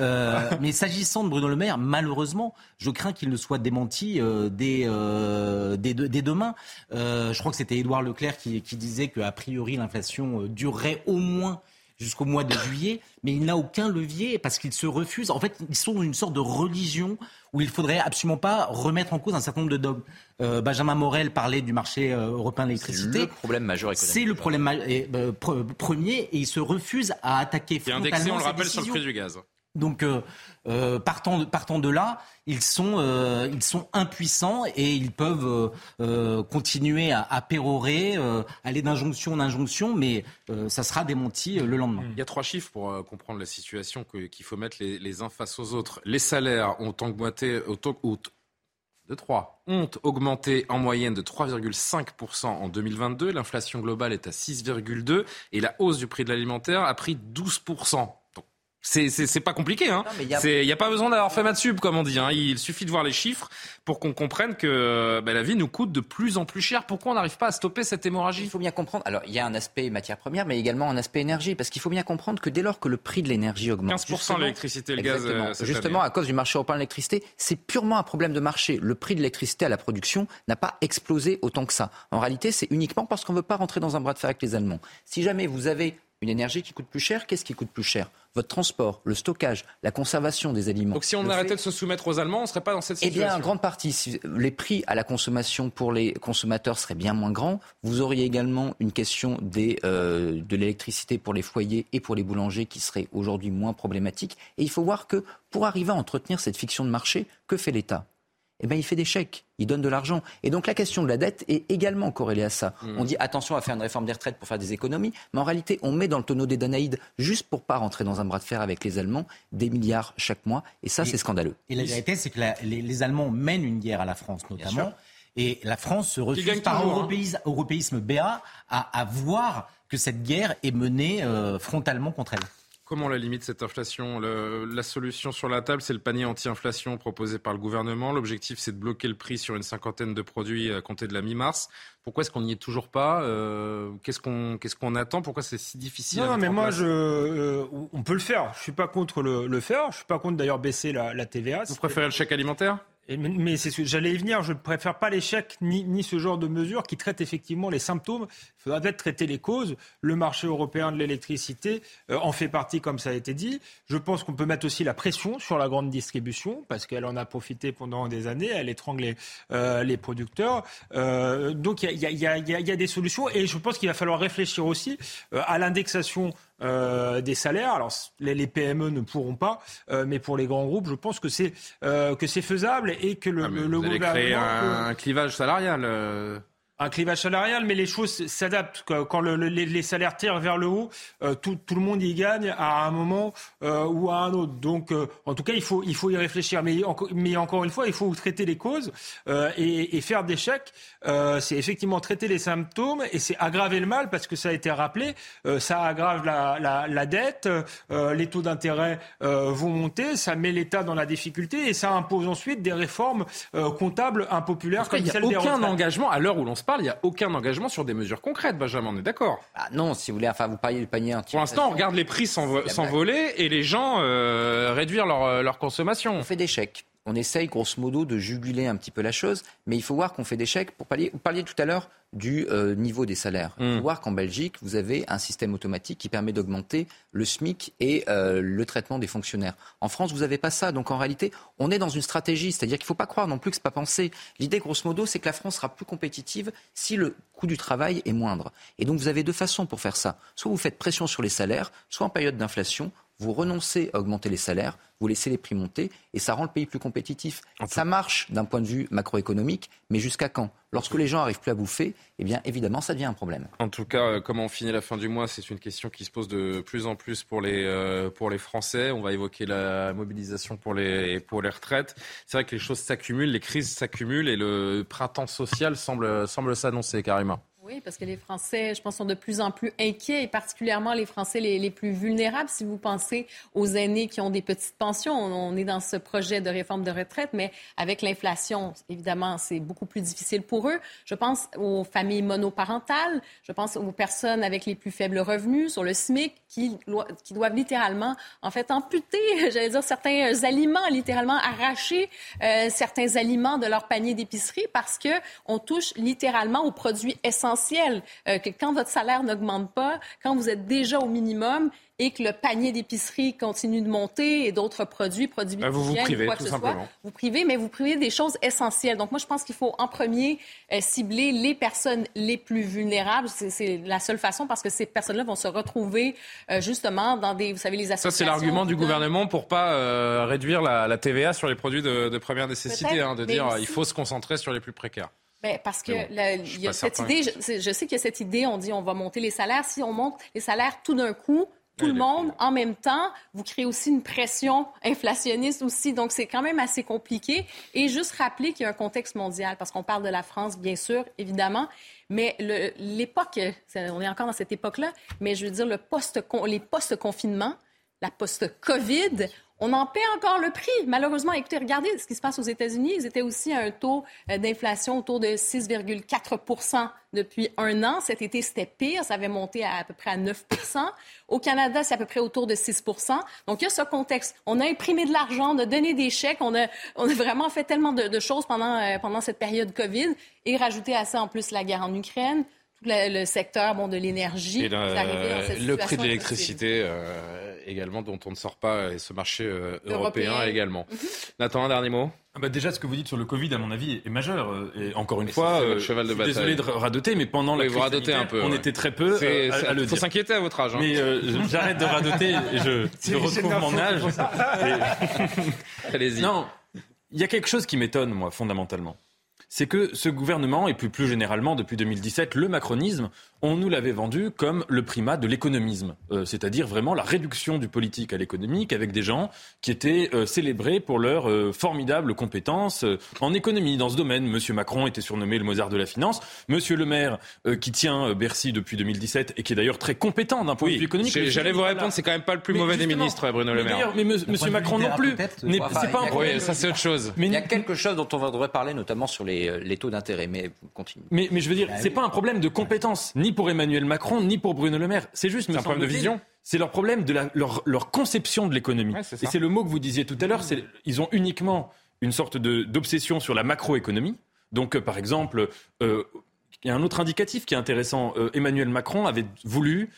Euh, mais s'agissant de Bruno Le Maire, malheureusement, je crains qu'il ne soit démenti euh, dès, euh, dès, dès, demain. Je crois que c'était Édouard Leclerc qui, qui disait qu'a priori l'inflation durerait au moins jusqu'au mois de juillet, mais il n'a aucun levier parce qu'il se refuse. En fait, ils sont dans une sorte de religion où il faudrait absolument pas remettre en cause un certain nombre de dogmes. Euh, Benjamin Morel parlait du marché euh, européen de l'électricité. C'est le problème majeur économique. C'est le problème euh, premier et il se refuse à attaquer frontalement. indexé, on le rappelle, sur le prix du gaz. Donc, euh, euh, partant, de, là, ils sont, euh, ils sont impuissants et ils peuvent continuer à, pérorer, aller d'injonction en injonction, mais ça sera démenti le lendemain. Il y a trois chiffres pour comprendre la situation qu'il faut mettre les, uns face aux autres. Les salaires ont augmenté, de 3 ont augmenté en moyenne de 3,5% en 2022. L'inflation globale est à 6,2% et la hausse du prix de l'alimentaire a pris 12%. C'est pas compliqué. Hein. Il n'y a... a... pas besoin d'avoir fait maths sub, comme on dit. Hein. Il suffit de voir les chiffres pour qu'on comprenne que bah, la vie nous coûte de plus en plus cher. Pourquoi on n'arrive pas à stopper cette hémorragie? Il faut bien comprendre. Alors, il y a un aspect matière première, mais également un aspect énergie. Parce qu'il faut bien comprendre que dès lors que le prix de l'énergie augmente... 15% l'électricité et le gaz. Euh, justement, à cause du marché européen de l'électricité, c'est purement un problème de marché. Le prix de l'électricité à la production n'a pas explosé autant que ça. En réalité, c'est uniquement parce qu'on ne veut pas rentrer dans un bras de fer avec les Allemands. Si jamais vous avez une énergie qui coûte plus cher, qu'est-ce qui coûte plus cher? Votre transport, le stockage, la conservation des aliments. Donc si on arrêtait de se soumettre aux Allemands, on ne serait pas dans cette situation Eh bien, en grande partie, les prix à la consommation pour les consommateurs seraient bien moins grands. Vous auriez également une question des, euh, de l'électricité pour les foyers et pour les boulangers qui serait aujourd'hui moins problématique. Et il faut voir que pour arriver à entretenir cette fiction de marché, que fait l'État? Eh bien, il fait des chèques, il donne de l'argent. Et donc la question de la dette est également corrélée à ça. Hmm. On dit attention à faire une réforme des retraites pour faire des économies, mais en réalité, on met dans le tonneau des Danaïdes, juste pour pas rentrer dans un bras de fer avec les Allemands, des milliards chaque mois. Et ça, c'est scandaleux. Et la vérité, c'est que les, Allemands mènent une guerre à la France, notamment. Et la France se refuse par hein. européisme, BA à, voir que cette guerre est menée euh, frontalement contre elle. Comment on la limite cette inflation La solution sur la table, c'est le panier anti-inflation proposé par le gouvernement. L'objectif, c'est de bloquer le prix sur une cinquantaine de produits à compter de la mi-mars. Pourquoi est-ce qu'on n'y est toujours pas euh, Qu'est-ce qu'on qu'est-ce qu'on attend Pourquoi c'est si difficile Non, mais moi, je, euh, on peut le faire. Je suis pas contre le, le faire. Je suis pas contre d'ailleurs baisser la, la TVA. Vous préférez le chèque alimentaire mais j'allais y venir. Je ne préfère pas l'échec ni, ce genre de mesures qui traitent effectivement les symptômes. Il faudra peut-être traiter les causes. Le marché européen de l'électricité euh, en fait partie, comme ça a été dit. Je pense qu'on peut mettre aussi la pression sur la grande distribution parce qu'elle en a profité pendant des années. Elle étrangle les, producteurs. Donc il y a, des solutions et je pense qu'il va falloir réfléchir aussi euh, à l'indexation euh, des salaires. Alors les, PME ne pourront pas, euh, mais pour les grands groupes, je pense que c'est euh, que c'est faisable et que le, ah, le, gouvernement créer un, clivage salarial un clivage salarial, mais les choses s'adaptent. Quand les, salaires tirent vers le haut, euh, tout, le monde y gagne à un moment euh, ou à un autre. Donc, euh, en tout cas, il faut, il faut y réfléchir. Mais, mais encore une fois, il faut traiter les causes et, faire des chèques. c'est effectivement traiter les symptômes et c'est aggraver le mal parce que ça a été rappelé. ça aggrave la, la dette, les taux d'intérêt vont monter, ça met l'État dans la difficulté et ça impose ensuite des réformes comptables impopulaires comme celle des Il n'y a aucun engagement à l'heure où l'on se parle, il n'y a aucun engagement sur des mesures concrètes, Benjamin, on est d'accord? Ah Non, si vous voulez, enfin, vous parliez du panier Pour l'instant, on regarde les prix s'envoler et les gens euh, réduire leur, euh, leur consommation. On fait des chèques on essaye grosso modo de juguler un petit peu la chose, mais il faut voir qu'on fait des chèques. Pour parler, vous parliez tout à l'heure du euh, niveau des salaires. Il faut mm. voir qu'en Belgique, vous avez un système automatique qui permet d'augmenter le SMIC et euh, le traitement des fonctionnaires. En France, vous n'avez pas ça. Donc en réalité, on est dans une stratégie. C'est-à-dire qu'il ne faut pas croire non plus que ce n'est pas pensé. L'idée, grosso modo, c'est que la France sera plus compétitive si le coût du travail est moindre. Et donc vous avez deux façons pour faire ça. Soit vous faites pression sur les salaires, soit en période d'inflation, vous renoncez à augmenter les salaires, vous laissez les prix monter et ça rend le pays plus compétitif. Ça marche d'un point de vue macroéconomique, mais jusqu'à quand? Lorsque les gens arrivent plus à bouffer, eh bien évidemment ça devient un problème. En tout cas, euh, comment on finit la fin du mois, c'est une question qui se pose de plus en plus pour les, euh, pour les Français. On va évoquer la mobilisation pour les, pour les retraites. C'est vrai que les choses s'accumulent, les crises s'accumulent et le printemps social semble, semble s'annoncer, carrément. Oui, parce que les Français, je pense, sont de plus en plus inquiets, et particulièrement les Français les, plus vulnérables. Si vous pensez aux aînés qui ont des petites pensions, on, est dans ce projet de réforme de retraite, mais avec l'inflation, évidemment, c'est beaucoup plus difficile pour eux. Je pense aux familles monoparentales, je pense aux personnes avec les plus faibles revenus, sur le SMIC, qui, qui doivent littéralement, en fait, amputer, j'allais dire, certains aliments, littéralement arracher euh, certains aliments de leur panier d'épicerie parce que on touche littéralement aux produits essentiels euh, que quand votre salaire n'augmente pas, quand vous êtes déjà au minimum et que le panier d'épicerie continue de monter et d'autres produits, produits ben vous vous privez, quoi tout simplement. vous privez, mais vous privez des choses essentielles. Donc moi, je pense qu'il faut en premier euh, cibler les personnes les plus vulnérables. C'est la seule façon parce que ces personnes-là vont se retrouver euh, justement dans des, vous savez, les associations. Ça, c'est l'argument du gouvernement pour pas réduire la, TVA sur les produits de, première nécessité, hein, de dire il faut se concentrer sur les plus précaires. Ben, parce que il y a cette idée, je, sais qu'il y a cette idée, on dit on va monter les salaires. Si on monte les salaires tout d'un coup, tout le monde en même temps, vous créez aussi une pression inflationniste aussi. Donc, c'est quand même assez compliqué. Et juste rappeler qu'il y a un contexte mondial, parce qu'on parle de la France, bien sûr, évidemment, mais l'époque, on est encore dans cette époque-là, mais je veux dire, le post les post-confinements, la post-COVID, on en paie encore le prix. Malheureusement, écoutez, regardez ce qui se passe aux États-Unis. Ils étaient aussi à un taux euh, d'inflation autour de 6,4% depuis un an. Cet été, c'était pire. Ça avait monté à, à peu près à 9 Au Canada, c'est à peu près autour de 6 Donc, il y a ce contexte. On a imprimé de l'argent, on a donné des chèques, on a, on a vraiment fait tellement de, choses pendant, euh, pendant cette période COVID. Et rajouter à ça, en plus, la guerre en Ukraine, tout le, secteur bon, de l'énergie. Le prix de l'électricité. Euh, également dont on ne sort pas et ce marché euh, européen, également. Mhm. Nathan, un dernier mot? Ah bah déjà, ce que vous dites sur le Covid, à mon avis, est majeur. Euh, et encore une fois, euh, cheval de désolé de radoter, mais pendant la crise un peu, on était très peu à, le faut s'inquiéter à votre âge. Hein. Mais j'arrête de radoter et je, je retrouve mon âge. Allez-y. Non, il y a quelque chose qui m'étonne, moi, fondamentalement. C'est que ce gouvernement, et plus, plus généralement depuis 2017, le macronisme, on nous l'avait vendu comme le primat de l'économisme, euh, c'est-à-dire vraiment la réduction du politique à l'économique avec des gens qui étaient euh, célébrés pour leurs euh, formidables compétences en économie. Dans ce domaine, Monsieur Macron était surnommé le Mozart de la finance. Monsieur Le Maire, qui tient Bercy depuis 2017 et qui est d'ailleurs très compétent d'un point de vue économique. J'allais vous répondre, c'est quand même pas le plus mauvais des ministres, Bruno Le Maire. Mais, Monsieur Macron non plus. C'est pas un problème. ça c'est autre chose. Mais il y a quelque chose dont on devrait parler, notamment sur les, les taux d'intérêt. Mais continue. Mais, mais je veux dire, bah c'est pas un problème de compétence, ni pour Emmanuel Macron ni pour Bruno Le Maire. C'est juste un problème de vision. C'est leur problème de leur, conception de l'économie. et c'est le mot que vous disiez tout à l'heure. Ils ont uniquement une sorte d'obsession sur la macroéconomie. Donc, euh, par exemple, euh, il y a un autre indicatif qui est intéressant. Euh, Emmanuel Macron avait voulu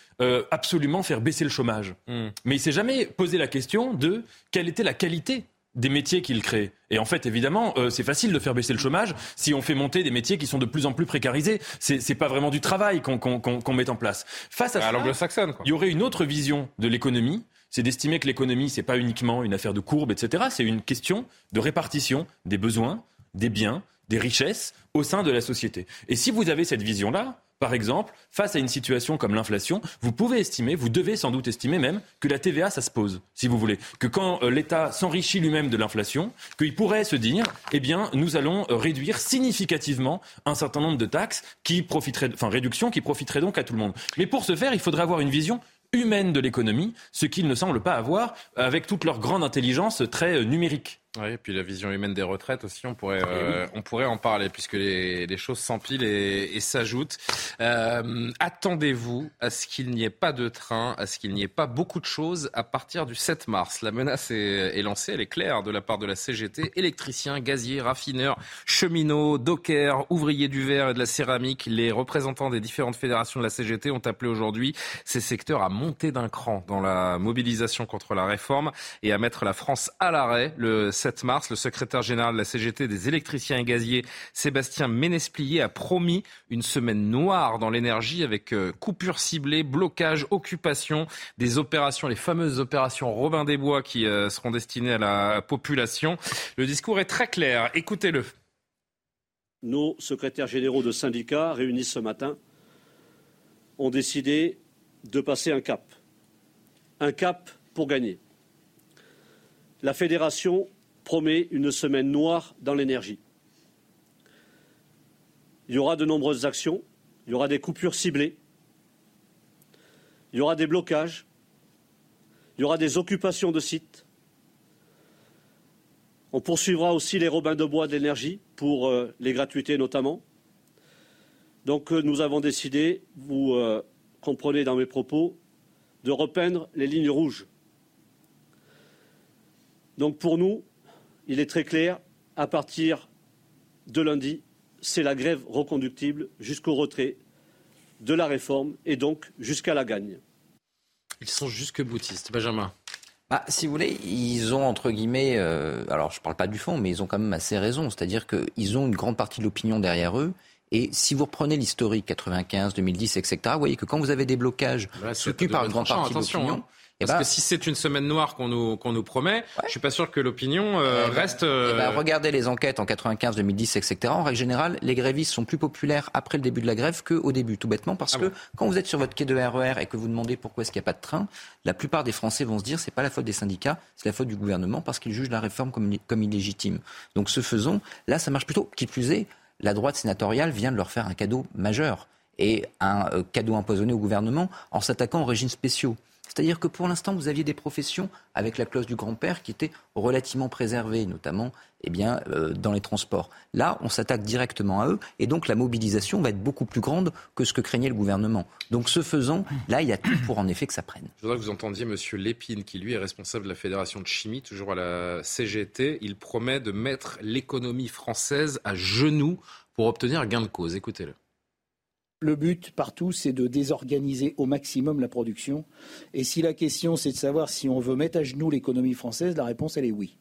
absolument faire baisser le chômage. Hmm. Mais il s'est jamais posé la question de quelle était la qualité des métiers qu'il crée. Et en fait, évidemment, euh, c'est facile de faire baisser le chômage si on fait monter des métiers qui sont de plus en plus précarisés. C'est, c'est pas vraiment du travail qu'on, qu'on, met en place. Face à, à ça, il y aurait une autre vision de l'économie. C'est d'estimer que l'économie, c'est pas uniquement une affaire de courbe, etc. C'est une question de répartition des besoins, des biens, des richesses au sein de la société. Et si vous avez cette vision-là, par exemple, face à une situation comme l'inflation, vous pouvez estimer, vous devez sans doute estimer même que la TVA, ça se pose, si vous voulez. Que quand euh, l'État s'enrichit lui-même de l'inflation, qu'il pourrait se dire, eh bien, nous allons euh, réduire significativement un certain nombre de taxes qui profiteraient, enfin, réduction qui profiterait donc à tout le monde. Mais pour ce faire, il faudrait avoir une vision humaine de l'économie, ce qu'ils ne semblent pas avoir avec toute leur grande intelligence très euh, numérique. Oui, et puis la vision humaine des retraites aussi, on pourrait, eh euh, on pourrait en parler puisque les, les choses s'empilent et, et s'ajoutent. Euh, attendez-vous à ce qu'il n'y ait pas de train, à ce qu'il n'y ait pas beaucoup de choses à partir du 7 mars. La menace est, est, lancée, elle est claire de la part de la CGT. Électriciens, gaziers, raffineurs, cheminots, dockers, ouvriers du verre et de la céramique, les représentants des différentes fédérations de la CGT ont appelé aujourd'hui ces secteurs à monter d'un cran dans la mobilisation contre la réforme et à mettre la France à l'arrêt. Le 7 mars. Le secrétaire général de la CGT des électriciens et gaziers, Sébastien Ménesplier, a promis une semaine noire dans l'énergie avec euh, coupures ciblées, blocage, occupation, des opérations, les fameuses opérations Robin des Bois qui euh, seront destinées à la population. Le discours est très clair. Écoutez-le. Nos secrétaires généraux de syndicats réunis ce matin ont décidé de passer un cap. Un cap pour gagner. La fédération promet une semaine noire dans l'énergie. Il y aura de nombreuses actions, il y aura des coupures ciblées, il y aura des blocages, il y aura des occupations de sites. On poursuivra aussi les robins de bois de l'énergie pour euh, les gratuités notamment. Donc euh, nous avons décidé, vous euh, comprenez dans mes propos, de repeindre les lignes rouges. Donc pour nous, il est très clair, à partir de lundi, c'est la grève reconductible jusqu'au retrait de la réforme et donc jusqu'à la gagne. Ils sont jusque boutistes. Benjamin. Bah, si vous voulez, ils ont entre guillemets, euh, alors je ne parle pas du fond, mais ils ont quand même assez raison. C'est-à-dire qu'ils ont une grande partie de l'opinion derrière eux. Et si vous reprenez l'historique 95, 2010, etc., vous voyez que quand vous avez des blocages soutenus par une grande partie de l'opinion, hein. Eh Parce ben, que si c'est une semaine noire qu'on nous, qu'on nous promet, je suis pas sûr que l'opinion euh, eh ben, reste. Euh... Eh ben, regardez les enquêtes en 95, 2010, etc. En règle générale, les grévistes sont plus populaires après le début de la grève qu'au début, tout bêtement, parce ah que quand vous êtes sur votre quai de RER e et que vous demandez pourquoi est-ce qu'il n'y a pas de train, la plupart des Français vont se dire c'est pas la faute des syndicats, c'est la faute du gouvernement parce qu'ils jugent la réforme comme, comme illégitime. Donc ce faisant, là, ça marche plutôt. Qui plus est, la droite sénatoriale vient de leur faire un cadeau majeur et un euh, cadeau empoisonné au gouvernement en s'attaquant aux régimes spéciaux. C'est-à-dire que pour l'instant, vous aviez des professions avec la clause du grand-père qui étaient relativement préservées, notamment eh bien, euh, dans les transports. Là, on s'attaque directement à eux et donc la mobilisation va être beaucoup plus grande que ce que craignait le gouvernement. Donc ce faisant, là, il y a tout pour en effet que ça prenne. Je voudrais que vous entendiez M. Lépine, qui lui est responsable de la Fédération de chimie, toujours à la CGT. Il promet de mettre l'économie française à genoux pour obtenir gain de cause. Écoutez-le. Le but partout, c'est de désorganiser au maximum la production. Et si la question, c'est de savoir si on veut mettre à genoux l'économie française, la réponse, elle est oui.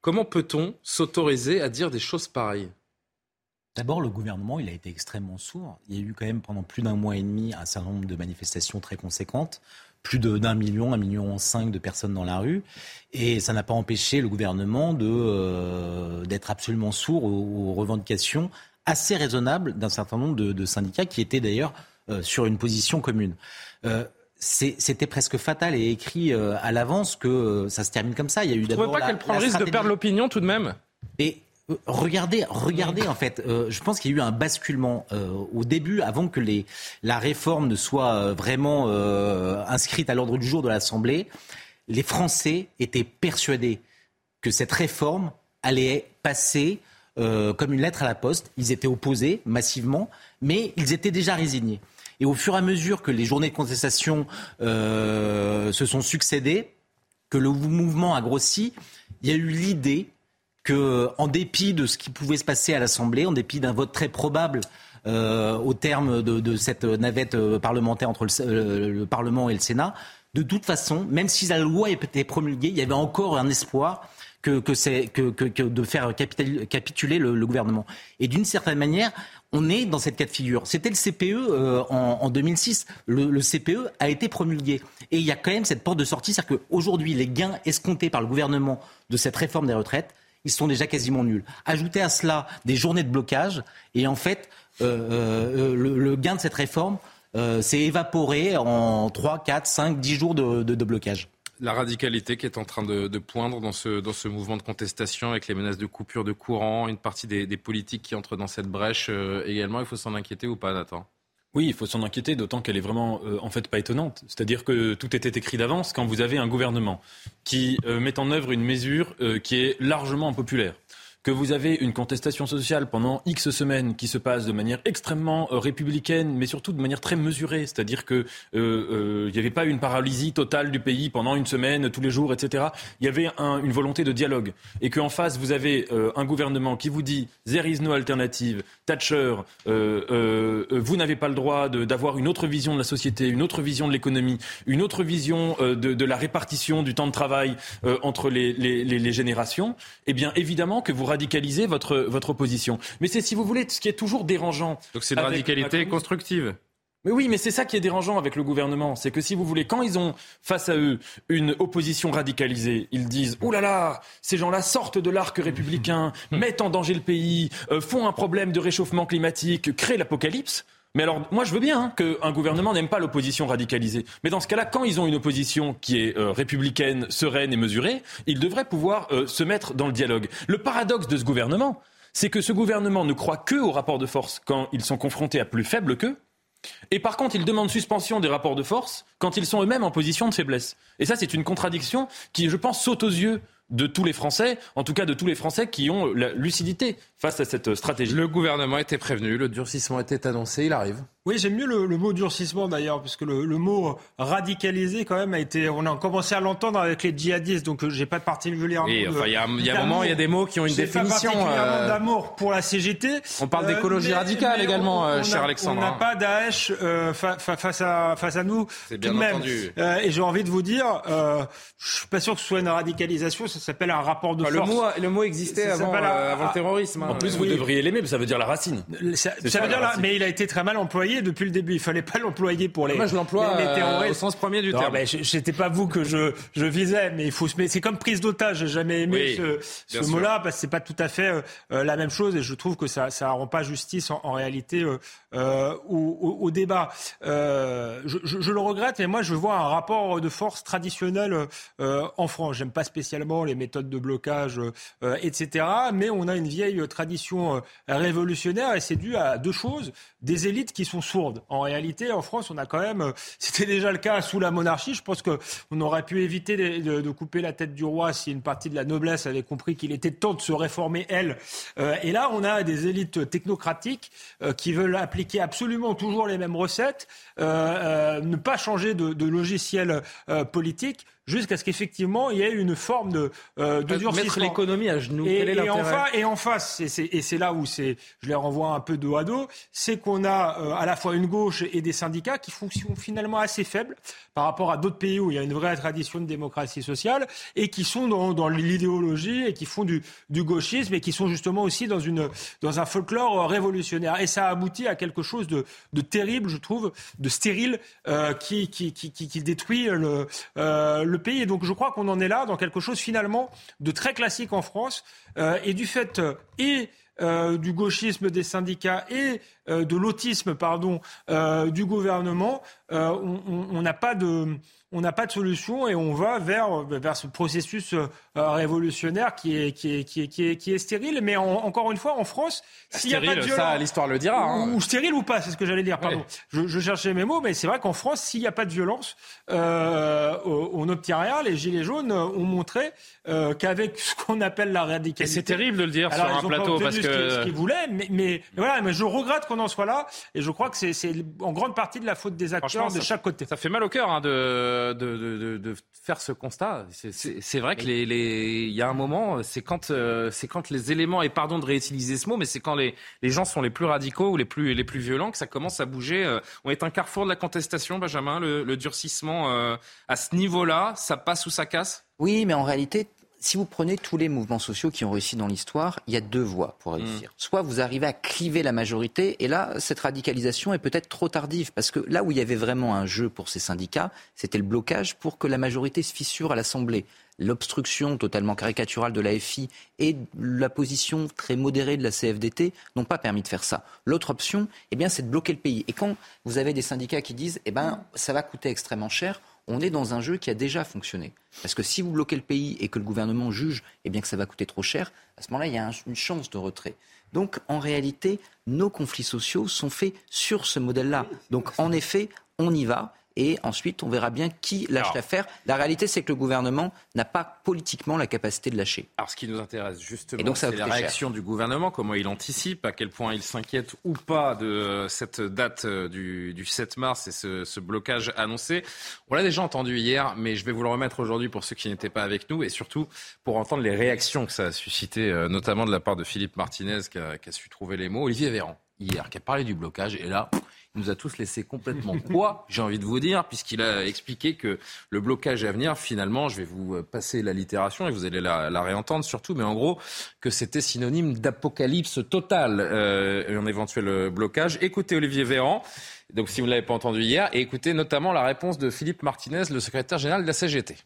Comment peut-on s'autoriser à dire des choses pareilles? D'abord, le gouvernement, il a été extrêmement sourd. Il y a eu quand même pendant plus d'un mois et demi un certain nombre de manifestations très conséquentes, plus d'un million, un million cinq de personnes dans la rue, et ça n'a pas empêché le gouvernement euh, d'être absolument sourd aux, revendications assez raisonnable d'un certain nombre de, syndicats qui étaient d'ailleurs euh, sur une position commune. Euh, c'était presque fatal et écrit euh, à l'avance que ça se termine comme ça. Il y a eu d'abord. pas qu'elle prend le risque de perdre l'opinion tout de même? Et regardez, regardez en fait. je pense qu'il y a eu un basculement au début, avant que les, la réforme ne soit vraiment inscrite à l'ordre du jour de l'Assemblée. Les Français étaient persuadés que cette réforme allait passer euh, comme une lettre à la poste. Ils étaient opposés massivement, mais ils étaient déjà résignés. Et au fur et à mesure que les journées de contestation euh, se sont succédées, que le mouvement a grossi, il y a eu l'idée que, en dépit de ce qui pouvait se passer à l'Assemblée, en dépit d'un vote très probable euh, au terme de, cette navette parlementaire entre le, Parlement et le Sénat, de toute façon, même si la loi était promulguée, il y avait encore un espoir que, c'est que, que, de faire capituler le, gouvernement. Et d'une certaine manière, on est dans cette cas de figure. C'était le CPE euh, en, 2006. Le, le, CPE a été promulgué. Et il y a quand même cette porte de sortie, c'est-à-dire qu'aujourd'hui, les gains escomptés par le gouvernement de cette réforme des retraites, ils sont déjà quasiment nuls. Ajoutez à cela des journées de blocage, et en fait, euh, euh, le, gain de cette réforme s'est évaporé en 3, 4, 5, 10 jours de blocage la radicalité qui est en train de, poindre dans ce, mouvement de contestation avec les menaces de coupure de courant, une partie des, politiques qui entrent dans cette brèche euh, également. Il faut s'en inquiéter ou pas, Nathan? Oui, il faut s'en inquiéter, d'autant qu'elle est vraiment, euh, en fait, pas étonnante. C'est-à-dire que tout était écrit d'avance quand vous avez un gouvernement qui euh, met en œuvre une mesure qui est largement impopulaire que vous avez une contestation sociale pendant X semaines qui se passe de manière extrêmement euh, républicaine, mais surtout de manière très mesurée, c'est-à-dire qu'il euh, euh, n'y avait pas une paralysie totale du pays pendant une semaine, tous les jours, etc. Il y avait une volonté de dialogue. Et qu'en face, vous avez un gouvernement qui vous dit There is no alternative, Thatcher, vous n'avez pas le droit d'avoir une autre vision de la société, une autre vision de l'économie, une autre vision de, la répartition du temps de travail entre les, les, les générations. Eh bien, évidemment que vous radicaliser votre, votre opposition. Mais c'est, si vous voulez, ce qui est toujours dérangeant. Donc c'est une radicalité constructive. Mais oui, mais c'est ça qui est dérangeant avec le gouvernement. C'est que si vous voulez, quand ils ont face à eux une opposition radicalisée, ils disent Oh là là, ces gens-là sortent de l'arc républicain, mettent en danger le pays, euh, font un problème de réchauffement climatique, créent l'apocalypse. Mais alors, moi, je veux bien hein, qu'un gouvernement n'aime pas l'opposition radicalisée. Mais dans ce cas-là, quand ils ont une opposition qui est euh, républicaine, sereine et mesurée, ils devraient pouvoir euh, se mettre dans le dialogue. Le paradoxe de ce gouvernement, c'est que ce gouvernement ne croit que au rapport de force quand ils sont confrontés à plus faible qu'eux. Et par contre, ils demandent suspension des rapports de force quand ils sont eux-mêmes en position de faiblesse. Et ça, c'est une contradiction qui, je pense, saute aux yeux de tous les Français, en tout cas de tous les Français qui ont la lucidité face à cette stratégie. Le gouvernement était prévenu, le durcissement était annoncé, il arrive. Oui, j'aime mieux le, mot durcissement d'ailleurs, parce que le, mot radicalisé quand même a été, on a commencé à l'entendre avec les djihadistes, donc euh, j'ai pas de particulièrement. Oui, enfin, il y a, y a un moment, il y a des mots qui ont une définition. Pas particulièrement euh, d'amour pour la CGT. On parle d'écologie euh, radicale également, cher Alexandre. On n'a pas Daesh face à face à nous. C'est bien entendu. et j'ai envie de vous dire, je suis pas sûr que ce soit une radicalisation, ça s'appelle un rapport de force. Le mot, le mot existait avant, avant le terrorisme. Hein. En plus, vous devriez l'aimer, mais ça veut dire la racine. Ça, veut dire, mais il a été très mal employé depuis le début. Il fallait pas l'employer pour les. Moi, je l'emploie euh, au sens premier du terme. Mais c'était pas vous que je, je visais, mais il faut se C'est comme prise d'otage. J'ai jamais aimé ce, mot-là parce que c'est pas tout à fait euh, la même chose et je trouve que ça ça rend pas justice en, réalité euh, au, au, débat. Je, je, je, le regrette, mais moi je vois un rapport de force traditionnel en France. J'aime pas spécialement les méthodes de blocage, etc. Mais on a une vieille tradition révolutionnaire et c'est dû à deux choses des élites qui sont sourdes. En réalité, en France, on a quand même, euh, c'était déjà le cas sous la monarchie. Je pense qu'on aurait pu éviter de, couper la tête du roi si une partie de la noblesse avait compris qu'il était temps de se réformer elle. Euh, et là, on a des élites technocratiques euh, qui veulent appliquer absolument toujours les mêmes recettes, ne pas changer de logiciel politique jusqu'à ce qu'effectivement il y ait une forme de, euh, de durcissement. Mettre l'économie à genoux. Et, et, en et en face, et c'est là où c'est, je les renvoie un peu dos à dos, c'est qu'on a euh, à la fois une gauche et des syndicats qui fonctionnent finalement assez faibles par rapport à d'autres pays où il y a une vraie tradition de démocratie sociale et qui sont dans, dans l'idéologie et qui font du, du, gauchisme et qui sont justement aussi dans, une, dans un folklore révolutionnaire. Et ça aboutit à quelque chose de, de terrible, je trouve, de stérile, euh, qui, qui, qui, qui, détruit le, euh, le pays. Et donc je crois qu'on en est là dans quelque chose finalement de très classique en France. Euh, et du fait euh, et euh, du gauchisme des syndicats et de l'autisme pardon du gouvernement, on n'a pas de on n'a pas de solution et on va vers, vers ce processus euh, révolutionnaire qui est, qui est, qui est, qui est, qui est stérile. Mais encore une fois, en France, s'il n'y a pas de violence, ça, l'histoire le dira. Hein. Ou, stérile ou pas, c'est ce que j'allais dire. Pardon. Je, je, cherchais mes mots, mais c'est vrai qu'en France, s'il n'y a pas de violence, euh, on obtient rien. Les gilets jaunes ont montré euh, qu'avec ce qu'on appelle la radicalité. Et c'est terrible de le dire sur un plateau parce que ce qu'ils voulaient, mais, mais, voilà. Mais je regrette qu'on en soit là, et je crois que c'est en grande partie de la faute des acteurs de chaque côté. Ça fait mal au cœur hein, de de, faire ce constat. C'est vrai qu'il les, y a un moment, c'est quand, euh, c'est quand les éléments, et pardon de réutiliser ce mot, mais c'est quand les, les gens sont les plus radicaux ou les plus, les plus violents que ça commence à bouger. Euh. On est un carrefour de la contestation, Benjamin, le, durcissement euh, à ce niveau-là, ça passe ou ça casse? Oui, mais en réalité, si vous prenez tous les mouvements sociaux qui ont réussi dans l'histoire, il y a deux voies pour réussir. Mm. Soit vous arrivez à cliver la majorité, et là, cette radicalisation est peut-être trop tardive, parce que là où il y avait vraiment un jeu pour ces syndicats, c'était le blocage pour que la majorité se fissure à l'Assemblée. L'obstruction totalement caricaturale de l'AFI et la position très modérée de la CFDT n'ont pas permis de faire ça. L'autre option, eh bien, c'est de bloquer le pays. Et quand vous avez des syndicats qui disent, eh ben, ça va coûter extrêmement cher, on est dans un jeu qui a déjà fonctionné. Parce que si vous bloquez le pays et que le gouvernement juge eh bien, que ça va coûter trop cher, à ce moment-là, il y a une chance de retrait. Donc, en réalité, nos conflits sociaux sont faits sur ce modèle-là. Donc, en effet, on y va. Et ensuite on verra bien qui lâche l'affaire. La réalité, c'est que le gouvernement n'a pas politiquement la capacité de lâcher. Alors ce qui nous intéresse justement, c'est la réaction du gouvernement, comment il anticipe, à quel point il s'inquiète ou pas de cette date euh, du, 7 mars et ce, blocage annoncé. On l'a déjà entendu hier, mais je vais vous le remettre aujourd'hui pour ceux qui n'étaient pas avec nous et surtout pour entendre les réactions que ça a suscité, euh, notamment de la part de Philippe Martinez qui a, qui a su trouver les mots. Olivier Véran, hier, qui a parlé du blocage et là nous a tous laissé complètement quoi, j'ai envie de vous dire, puisqu'il a expliqué que le blocage à venir, finalement, je vais vous passer la littération et vous allez la, réentendre surtout, mais en gros, que c'était synonyme d'apocalypse totale, euh, un éventuel blocage. Écoutez Olivier Véran, donc si vous ne l'avez pas entendu hier, et écoutez notamment la réponse de Philippe Martinez, le secrétaire général de la CGT.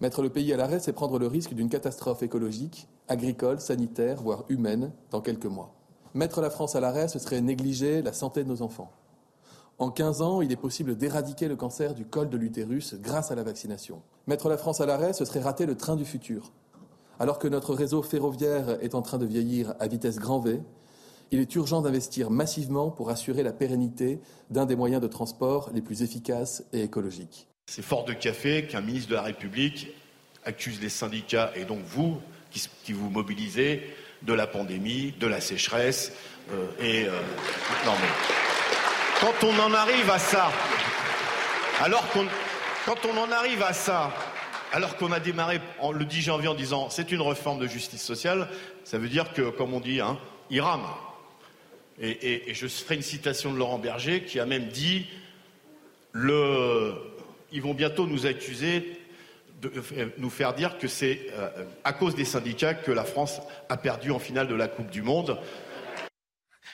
Mettre le pays à l'arrêt, c'est prendre le risque d'une catastrophe écologique, agricole, sanitaire, voire humaine, dans quelques mois. Mettre la France à l'arrêt, ce serait négliger la santé de nos enfants. En 15 ans, il est possible d'éradiquer le cancer du col de l'utérus grâce à la vaccination. Mettre la France à l'arrêt, ce serait rater le train du futur. Alors que notre réseau ferroviaire est en train de vieillir à vitesse grand V, il est urgent d'investir massivement pour assurer la pérennité d'un des moyens de transport les plus efficaces et écologiques. C'est fort de café qu'un ministre de la République accuse les syndicats et donc vous, qui, vous mobilisez, de la pandémie, de la sécheresse. Euh, et euh, non mais quand on en arrive à ça, alors qu'on en arrive à ça, alors qu'on a démarré le 10 janvier en disant c'est une réforme de justice sociale, ça veut dire que, comme on dit, hein, il rame. Et, je ferai une citation de Laurent Berger qui a même dit ils vont bientôt nous accuser de euh, nous faire dire que c'est euh, à cause des syndicats que la France a perdu en finale de la Coupe du Monde.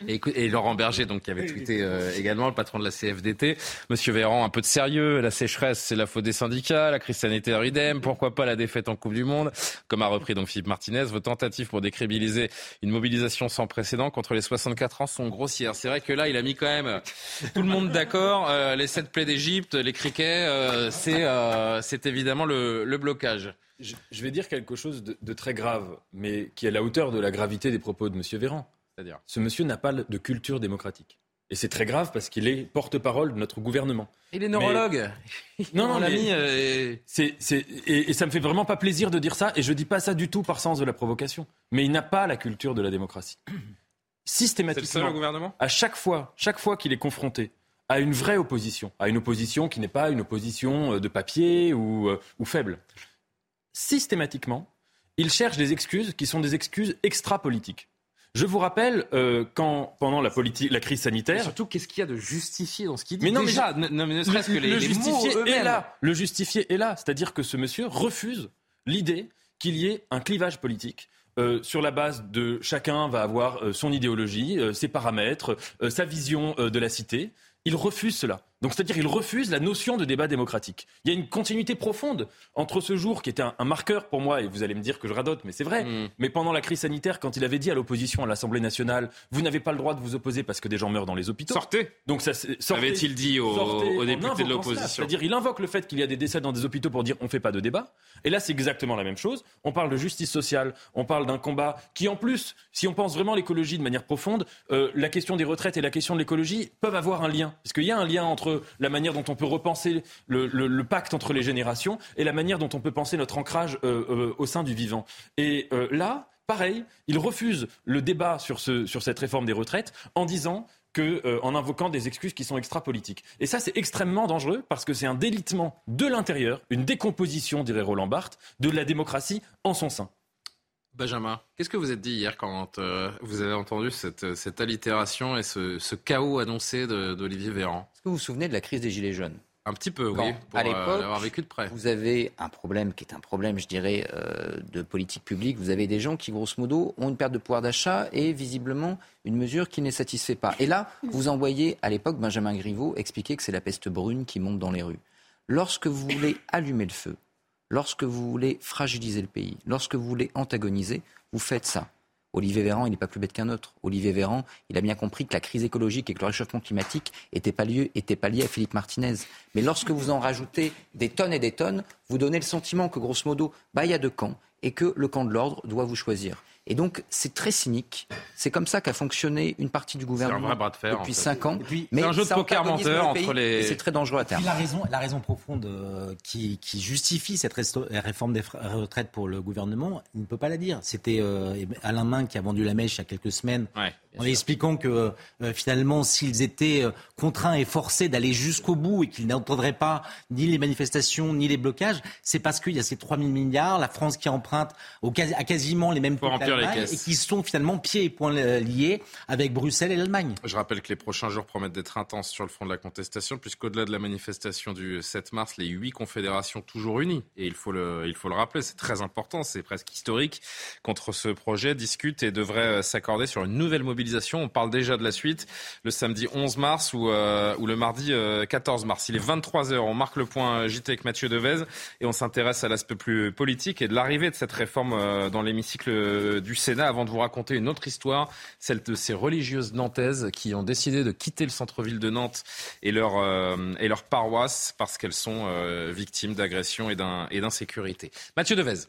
Et, Laurent Berger, donc, qui avait tweeté euh, également, le patron de la CFDT. Monsieur Véran, un peu de sérieux. La sécheresse, c'est la faute des syndicats. La crise sanitaire, idem. Pourquoi pas la défaite en Coupe du Monde? Comme a repris donc Philippe Martinez, vos tentatives pour décrédibiliser une mobilisation sans précédent contre les 64 ans sont grossières. C'est vrai que là, il a mis quand même tout le monde d'accord. Euh, les sept plaies d'Égypte, les criquets, euh, c'est évidemment le, le blocage. Je, je, vais dire quelque chose de, de très grave, mais qui est à la hauteur de la gravité des propos de Monsieur Véran. C'est-à-dire Ce monsieur n'a pas de culture démocratique. Et c'est très grave parce qu'il est porte-parole de notre gouvernement. Il est neurologue. non, non, l'ami. Euh... C'est, et, et, ça me fait vraiment pas plaisir de dire ça. Et je dis pas ça du tout par sens de la provocation. Mais il n'a pas la culture de la démocratie. Systématiquement. C'est le gouvernement. À chaque fois, chaque fois qu'il est confronté à une vraie opposition, à une opposition qui n'est pas une opposition euh, de papier ou, euh, ou faible, systématiquement, il cherche des excuses qui sont des excuses extra-politiques. Je vous rappelle euh, quand pendant la, politique, la crise sanitaire. surtout, qu'est-ce qu'il y a de justifié dans ce qu'il dit Mais non, Déjà, mais ne, serait-ce que les, le justifié est là. Le justifié est là, c'est-à-dire que ce monsieur refuse l'idée qu'il y ait un clivage politique. Euh, sur la base de chacun va avoir euh, son idéologie, ses paramètres, sa vision de la cité. Il refuse cela. Donc, c'est-à-dire, il refuse la notion de débat démocratique. Il y a une continuité profonde entre ce jour qui était un, marqueur pour moi, et vous allez me dire que je radote, mais c'est vrai. Mm. Mais pendant la crise sanitaire, quand il avait dit à l'opposition à l'Assemblée nationale, vous n'avez pas le droit de vous opposer parce que des gens meurent dans les hôpitaux. Sortez. Donc ça, avait-il dit aux, députés de l'opposition C'est-à-dire, il invoque le fait qu'il y a des décès dans des hôpitaux pour dire on fait pas de débat. Et là, c'est exactement la même chose. On parle de justice sociale, on parle d'un combat qui, en plus, si on pense vraiment l'écologie de manière profonde, euh, la question des retraites et la question de l'écologie peuvent avoir un lien, parce qu'il y a un lien entre la manière dont on peut repenser le, pacte entre les générations et la manière dont on peut penser notre ancrage euh, euh, au sein du vivant. Et euh, là, pareil, il refuse le débat sur, ce, sur cette réforme des retraites en disant que, en invoquant des excuses qui sont extra-politiques. Et ça, c'est extrêmement dangereux parce que c'est un délitement de l'intérieur, une décomposition, dirait Roland Barthes, de la démocratie en son sein. Benjamin, qu'est-ce que vous êtes dit hier quand vous avez entendu cette, allitération et ce, chaos annoncé d'Olivier Véran? Est-ce que vous vous souvenez de la crise des Gilets jaunes? Un petit peu, oui, pour à euh, vécu de près. Vous avez un problème qui est un problème, je dirais, euh, de politique publique. Vous avez des gens qui, grosso modo, ont une perte de pouvoir d'achat et visiblement une mesure qui ne les satisfait pas. Et là, vous envoyez, à l'époque, Benjamin Griveaux expliquer que c'est la peste brune qui monte dans les rues. Lorsque vous voulez allumer le feu, lorsque vous voulez fragiliser le pays, lorsque vous voulez antagoniser, vous faites ça. Olivier Véran, il n'est pas plus bête qu'un autre. Olivier Véran, il a bien compris que la crise écologique et que le réchauffement climatique n'étaient pas, pas liés à Philippe Martinez. Mais lorsque vous en rajoutez des tonnes et des tonnes, vous donnez le sentiment que, grosso modo, bah, il y a deux camps et que le camp de l'ordre doit vous choisir. Et donc, c'est très cynique. C'est comme ça qu'a fonctionné une partie du gouvernement depuis cinq ans. Mais un jeu de poker menteur entre les. C'est très dangereux à terme. la raison, la raison profonde euh, qui, qui, justifie cette réforme des retraites pour le gouvernement, il ne peut pas la dire. C'était euh, Alain Main qui a vendu la mèche il y a quelques semaines en expliquant que euh, finalement, s'ils étaient euh, contraints et forcés d'aller jusqu'au bout et qu'ils n'entendraient pas ni les manifestations ni les blocages, c'est parce qu'il y a ces 3 000 milliards, la France qui emprunte au, à quasiment les mêmes taux et qui sont finalement pieds et poings euh, liés avec Bruxelles et l'Allemagne. Je rappelle que les prochains jours promettent d'être intenses sur le front de la contestation, puisqu'au-delà de la manifestation du 7 mars, les huit confédérations toujours unies, et il faut le, il faut le rappeler, c'est très important, c'est presque historique, contre ce projet, discutent et devraient s'accorder sur une nouvelle mobilisation on parle déjà de la suite le samedi 11 mars ou, euh, ou le mardi 14 euh, mars. Il est 23h. On marque le point euh, JT avec Mathieu Devez et on s'intéresse à l'aspect plus politique et de l'arrivée de cette réforme dans l'hémicycle du Sénat avant de vous raconter une autre histoire, celle de ces religieuses nantaises qui ont décidé de quitter le centre-ville de Nantes et leur, et leur paroisse parce qu'elles sont victimes d'agressions et d'insécurité. Mathieu Devez.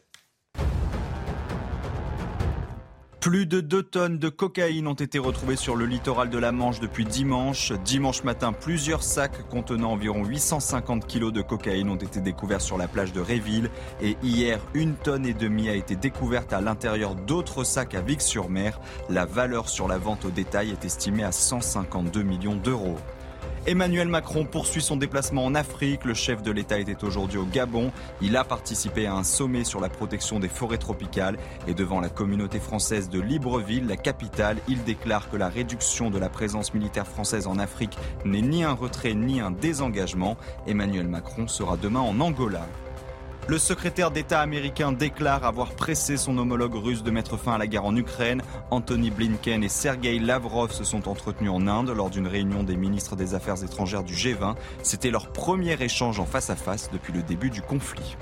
Plus de 2 tonnes de cocaïne ont été retrouvées sur le littoral de la Manche depuis dimanche. Dimanche matin, plusieurs sacs contenant environ 850 kilos de cocaïne ont été découverts sur la plage de Réville. Et hier, une tonne et demie a été découverte à l'intérieur d'autres sacs à Vic-sur-Mer. La valeur sur la vente au détail est estimée à 152 millions d'euros. Emmanuel Macron poursuit son déplacement en Afrique. Le chef de l'État était aujourd'hui au Gabon. Il a participé à un sommet sur la protection des forêts tropicales. Et devant la communauté française de Libreville, la capitale, il déclare que la réduction de la présence militaire française en Afrique n'est ni un retrait ni un désengagement. Emmanuel Macron sera demain en Angola. Le secrétaire d'État américain déclare avoir pressé son homologue russe de mettre fin à la guerre en Ukraine. Anthony Blinken et Sergei Lavrov se sont entretenus en Inde lors d'une réunion des ministres des Affaires étrangères du G20. C'était leur premier échange en face à face depuis le début du conflit.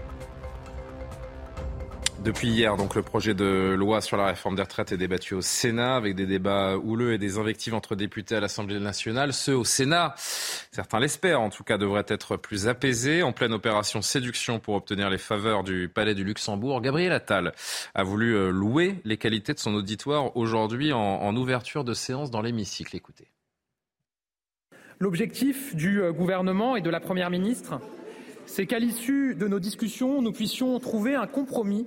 Depuis hier, donc, le projet de loi sur la réforme des retraites est débattu au Sénat avec des débats houleux et des invectives entre députés à l'Assemblée nationale. Ceux au Sénat, certains l'espèrent en tout cas, devraient être plus apaisés. En pleine opération séduction pour obtenir les faveurs du Palais du Luxembourg, Gabriel Attal a voulu euh, louer les qualités de son auditoire aujourd'hui en, en ouverture de séance dans l'hémicycle. Écoutez. L'objectif du euh, gouvernement et de la Première ministre, c'est qu'à l'issue de nos discussions, nous puissions trouver un compromis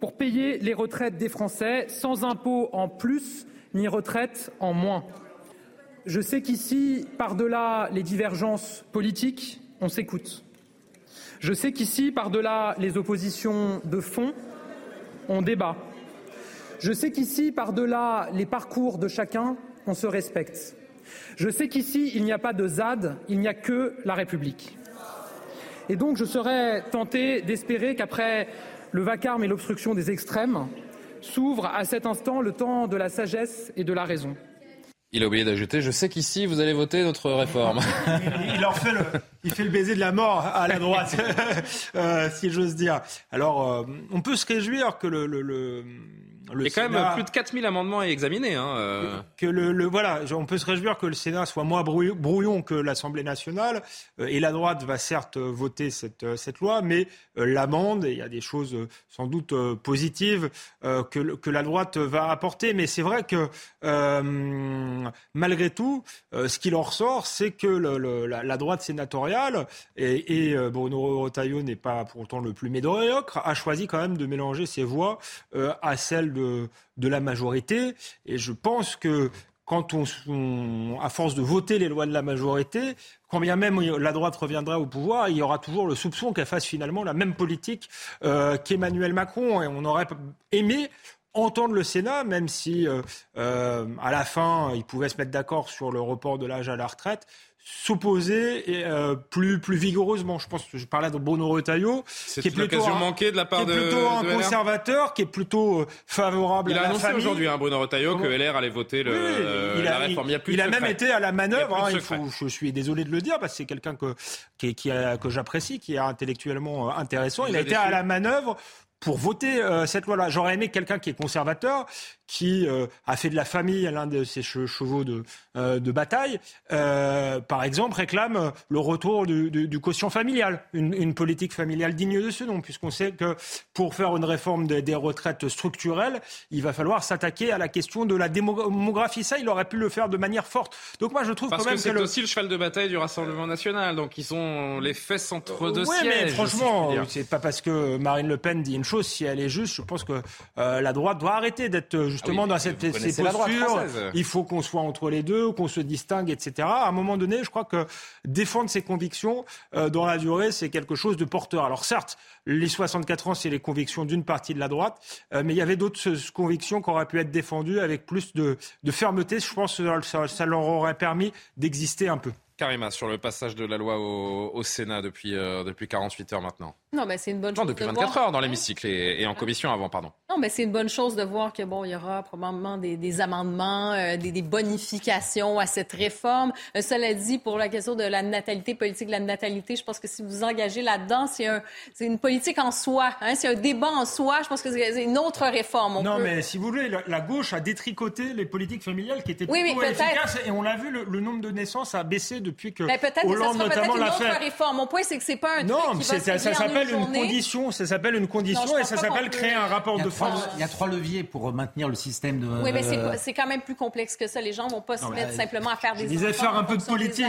pour payer les retraites des Français sans impôt en plus ni retraite en moins. Je sais qu'ici, par-delà les divergences politiques, on s'écoute. Je sais qu'ici, par-delà les oppositions de fond, on débat. Je sais qu'ici, par-delà les parcours de chacun, on se respecte. Je sais qu'ici, il n'y a pas de ZAD, il n'y a que la République. Et donc, je serais tenté d'espérer qu'après le vacarme et l'obstruction des extrêmes, s'ouvre à cet instant le temps de la sagesse et de la raison. Il a oublié d'ajouter, je sais qu'ici, vous allez voter notre réforme. il, en fait le, il fait le baiser de la mort à la droite, euh, si j'ose dire. Alors, euh, on peut se réjouir que le, le, le il y a quand même plus de 4000 amendements à examiner. Hein, euh. Que le, voilà, on peut se réjouir que le Sénat soit moins brouillon que l'Assemblée nationale. Euh, et la droite va certes voter cette, euh, cette loi, mais l'amende, et il y a des choses sans doute positives que, que la droite va apporter. Mais c'est vrai que malgré tout, ce qui en ressort, c'est que la, droite sénatoriale, et, et Bruno Retailleau n'est pas pourtant le plus médiocre, a choisi quand même de mélanger ses voix à celles de de, la majorité. Et je pense que quand on, à force de voter les lois de la majorité, quand bien même la droite reviendra au pouvoir, il y aura toujours le soupçon qu'elle fasse finalement la même politique euh, qu'Emmanuel Macron. Et on aurait aimé entendre le Sénat, même si euh, euh, à la fin, il pouvait se mettre d'accord sur le report de l'âge à la retraite s'opposer euh, plus plus vigoureusement. Je pense que je parlais de Bruno Retailleau, qui est plutôt un, manquée de la part qui est plutôt un conservateur, qui est plutôt euh, favorable il à la famille. Il a annoncé aujourd'hui, hein, Bruno Retailleau, que LR allait voter le, il, la réforme. Il, a, plus il a même été à la manœuvre. Hein, il faut, je suis désolé de le dire parce que c'est quelqu'un que qui, qui a, que j'apprécie, qui est intellectuellement euh, intéressant. Il, a été à la manœuvre pour voter euh, cette loi-là. J'aurais aimé quelqu'un qui est conservateur, qui a fait de la famille l'un de ses chevaux de, de bataille, par exemple, réclame le retour du, du, quotient familial, une, une, politique familiale digne de ce nom, puisqu'on sait que pour faire une réforme des, des retraites structurelles, il va falloir s'attaquer à la question de la démographie. Ça, il aurait pu le faire de manière forte. Donc moi, je trouve Parce quand même que c'est aussi le cheval de bataille du Rassemblement national. Donc ils sont les fesses entre deux ouais, sièges. Mais franchement, c'est pas parce que Marine Le Pen dit une chose si elle est juste. Je pense que euh, la droite doit arrêter d'être euh, justement ah dans cette ces postures. Il faut qu'on soit entre les deux, qu'on se distingue, etc. À un moment donné, je crois que défendre ses convictions euh, dans la durée, c'est quelque chose de porteur. Alors certes, les 64 ans, c'est les convictions d'une partie de la droite, mais il y avait d'autres convictions qui auraient pu être défendues avec plus de, de fermeté. Je pense que ça, ça leur aurait permis d'exister un peu. Karima, sur le passage de la loi au, Sénat depuis, euh, depuis 48 heures maintenant. Non, mais c'est une bonne chose. Non, depuis 24 heures dans l'hémicycle et, en commission avant, pardon. Non, mais c'est une bonne chose de voir que bon, il y aura probablement des, amendements, euh, des, bonifications à cette réforme. Euh, cela dit, pour la question de la natalité politique, la natalité, je pense que si vous engagez là-dedans, c'est un, une politique en soi, hein, c'est un débat en soi. Je pense que c'est une autre réforme. non, mais si vous voulez, la, gauche a détricoté les politiques familiales qui étaient plutôt efficaces et on l'a vu, le, nombre de naissances a baissé depuis que mais peut-être Hollande que ça notamment l'a fait. réforme. Mon point, c'est que c'est pas un non, truc qui va ça, ça s'appelle une, condition. Ça s'appelle une condition et ça s'appelle créer un rapport de force. Il y a trois leviers pour maintenir le système de. Oui, mais c'est quand même plus complexe que ça. Les gens vont pas se mettre simplement à faire des. Je disais faire un peu de politique.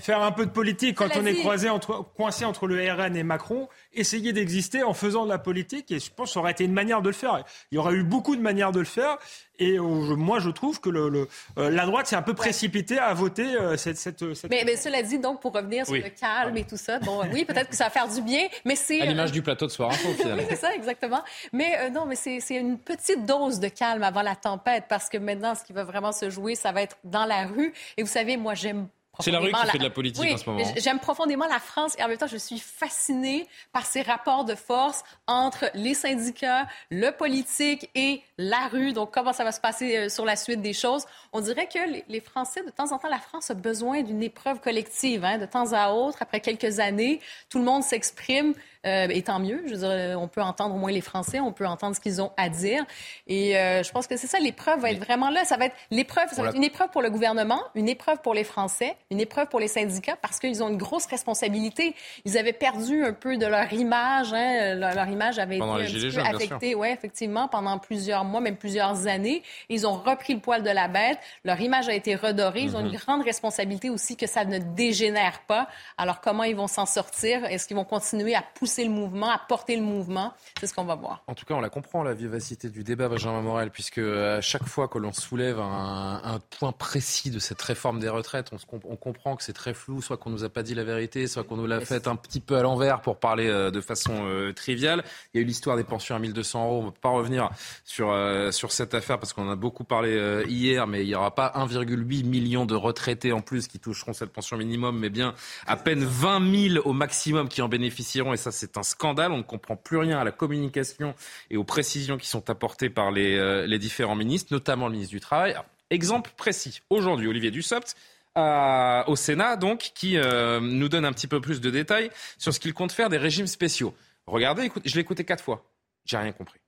Faire un peu de politique quand on est croisé entre, coincé entre le RN et Macron. Essayer d'exister en faisant de la politique. Et je pense que ça aurait été une manière de le faire. Il y aurait eu beaucoup de manières de le faire. Et moi, je trouve que le, euh, la droite s'est un peu précipitée à voter euh, cette, cette, Mais, mais, cela dit, donc, pour revenir sur le calme et tout ça, bon, oui, peut-être que ça va faire du bien, mais c'est... À l'image euh, du plateau de Soir Info, finalement. oui, c'est ça, exactement. Mais non, mais c'est une petite dose de calme avant la tempête, parce que maintenant, ce qui va vraiment se jouer, ça va être dans la rue. Et vous savez, moi, j'aime c'est la rue qui fait de la politique en ce moment. J'aime profondément la France et en même temps, je suis fascinée par ces rapports de force entre les syndicats, le politique et la rue. Donc, comment ça va se passer euh, sur la suite des choses? On dirait que les Français, de temps en temps, la France a besoin d'une épreuve collective. Hein, de temps à autre, après quelques années, tout le monde s'exprime euh, et tant mieux. Je veux dire, euh, on peut entendre au moins les Français, on peut entendre ce qu'ils ont à dire. Et euh, je pense que c'est ça, l'épreuve va être vraiment là. Ça va être l'épreuve, ça va être une épreuve pour le gouvernement, une épreuve pour les Français, une épreuve pour les syndicats parce qu'ils ont une grosse responsabilité. Ils avaient perdu un peu de leur image. Hein. Leur, image avait été un petit peu affectée, ouais, effectivement, pendant plusieurs mois, même plusieurs années. Ils ont repris le poil de la bête. Leur image a été redorée. Ils ont une mhm. grande responsabilité aussi que ça ne dégénère pas. Alors, comment ils vont s'en sortir? Est-ce qu'ils vont continuer à pousser le mouvement, à porter le mouvement. C'est ce qu'on va voir. En tout cas, on la comprend, la vivacité du débat, Benjamin Morel, puisque à chaque fois que l'on soulève un, point précis de cette réforme des retraites, on, on comprend que c'est très flou, soit qu'on nous a pas dit la vérité, soit qu'on nous l'a fait un petit peu à l'envers pour parler euh, de façon euh, triviale. Il y a eu l'histoire des pensions à 1200 euros. On ne va pas revenir sur, euh, sur cette affaire parce qu'on en a beaucoup parlé hier, mais il n'y aura pas 1,8 million de retraités en plus qui toucheront cette pension minimum, mais bien à peine 20 000 au maximum qui en bénéficieront. Et ça, c'est un scandale. On ne comprend plus rien à la communication et aux précisions qui sont apportées par les, euh, différents ministres, notamment le ministre du Travail. exemple précis. Aujourd'hui, Olivier Dussopt, au Sénat, donc, qui euh, nous donne un petit peu plus de détails sur ce qu'il compte faire des régimes spéciaux. Regardez, je l'ai écouté quatre fois. J'ai rien compris.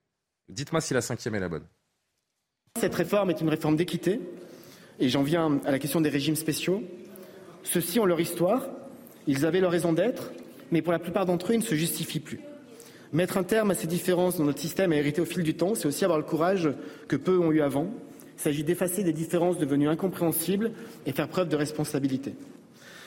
Dites-moi si la cinquième est la bonne. Cette réforme est une réforme d'équité. Et j'en viens à la question des régimes spéciaux. Ceux-ci ont leur histoire. Ils avaient leur raison d'être mais pour la plupart d'entre eux, ils ne se justifient plus. Mettre un terme à ces différences dans notre système a hérité au fil du temps, c'est aussi avoir le courage que peu ont eu avant. Il s'agit d'effacer des différences devenues incompréhensibles et faire preuve de responsabilité.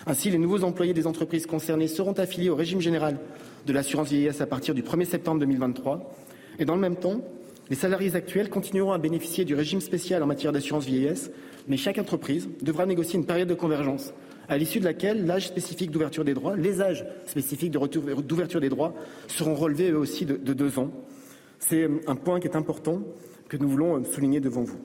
Ainsi, les nouveaux employés des entreprises concernées seront affiliés au régime général de l'assurance vieillesse à partir du 1er septembre 2023. Et dans le même temps, les salariés actuels continueront à bénéficier du régime spécial en matière d'assurance vieillesse, mais chaque entreprise devra négocier une période de convergence à l'issue de laquelle l'âge spécifique d'ouverture des droits, les âges spécifiques d'ouverture des droits seront relevés eux aussi de, de deux ans. C'est un point qui est important que nous voulons souligner devant vous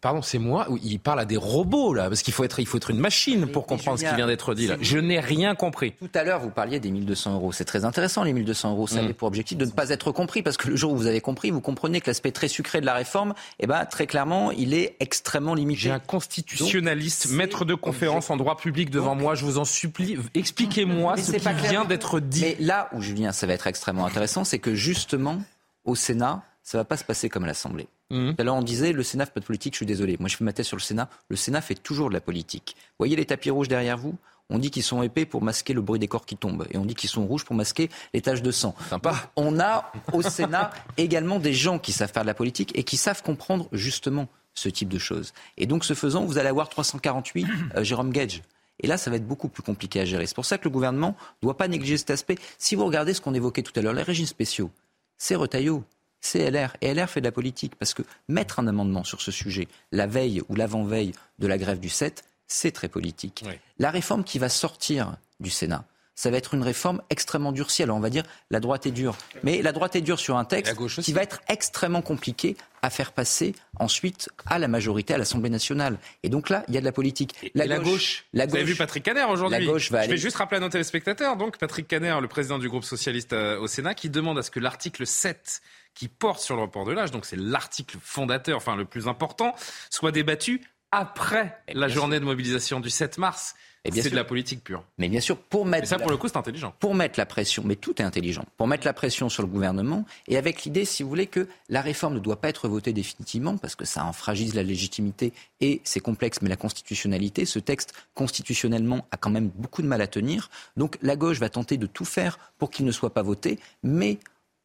pardon, c'est moi, il parle à des robots là, parce qu'il faut être, il faut être une machine pour comprendre ce qui vient d'être dit là. Je n'ai rien compris. Tout à l'heure, vous parliez des 1200 euros. C'est très intéressant les 1200 euros. Ça mm. avait pour objectif de ne pas être compris, parce que le jour où vous avez compris, vous comprenez que l'aspect très sucré de la réforme, eh ben très clairement, il est extrêmement limité. J'ai un constitutionnaliste, maître de conférence en droit public devant moi. Je vous en supplie, expliquez-moi ce qui vient d'être dit. Mais là où Julien, ça va être extrêmement intéressant, c'est que justement au Sénat, ça va pas se passer comme à l'Assemblée. Mmh. Alors on disait le Sénat fait pas de politique, je suis désolé. Moi je fais ma thèse sur le Sénat. Le Sénat fait toujours de la politique. Vous voyez les tapis rouges derrière vous? On dit qu'ils sont épais pour masquer le bruit des corps qui tombent. Et on dit qu'ils sont rouges pour masquer les taches de sang. Sympa. On a au Sénat également des gens qui savent faire de la politique et qui savent comprendre justement ce type de choses. Et donc, ce faisant, vous allez avoir 348 euh, Jérôme Gage. Et là, ça va être beaucoup plus compliqué à gérer. C'est pour ça que le gouvernement ne doit pas négliger cet aspect. Si vous regardez ce qu'on évoquait tout à l'heure, les régimes spéciaux, c'est Retailleau, c'est LR. Et LR fait de la politique parce que mettre un amendement sur ce sujet, la veille ou l'avant-veille de la grève du 7, c'est très politique. La réforme qui va sortir du Sénat, ça va être une réforme extrêmement durcie. Alors on va dire la droite est dure. Mais la droite est dure sur un texte qui va être extrêmement compliqué à faire passer ensuite à la majorité à l'Assemblée nationale. Et donc là, il y a de la politique. La, gauche, la gauche, Vous avez vu Patrick Caner aujourd'hui. La gauche va Je vais juste rappeler à nos téléspectateurs, donc Patrick Caner, le président du groupe socialiste euh, au Sénat, qui demande à ce que l'article 7 qui porte sur le report de l'âge, donc c'est l'article fondateur, enfin le plus important, soit débattu après la journée de mobilisation du 7 mars. C'est de la politique pure. Mais bien sûr, pour mettre. ça, pour le coup, c'est intelligent. Pour mettre la pression, mais tout est intelligent. Pour mettre la pression sur le gouvernement et avec l'idée, si vous voulez, que la réforme ne doit pas être votée définitivement parce que ça en fragilise la légitimité et c'est complexe, mais la constitutionnalité, ce texte constitutionnellement a quand même beaucoup de mal à tenir. Donc la gauche va tenter de tout faire pour qu'il ne soit pas voté, mais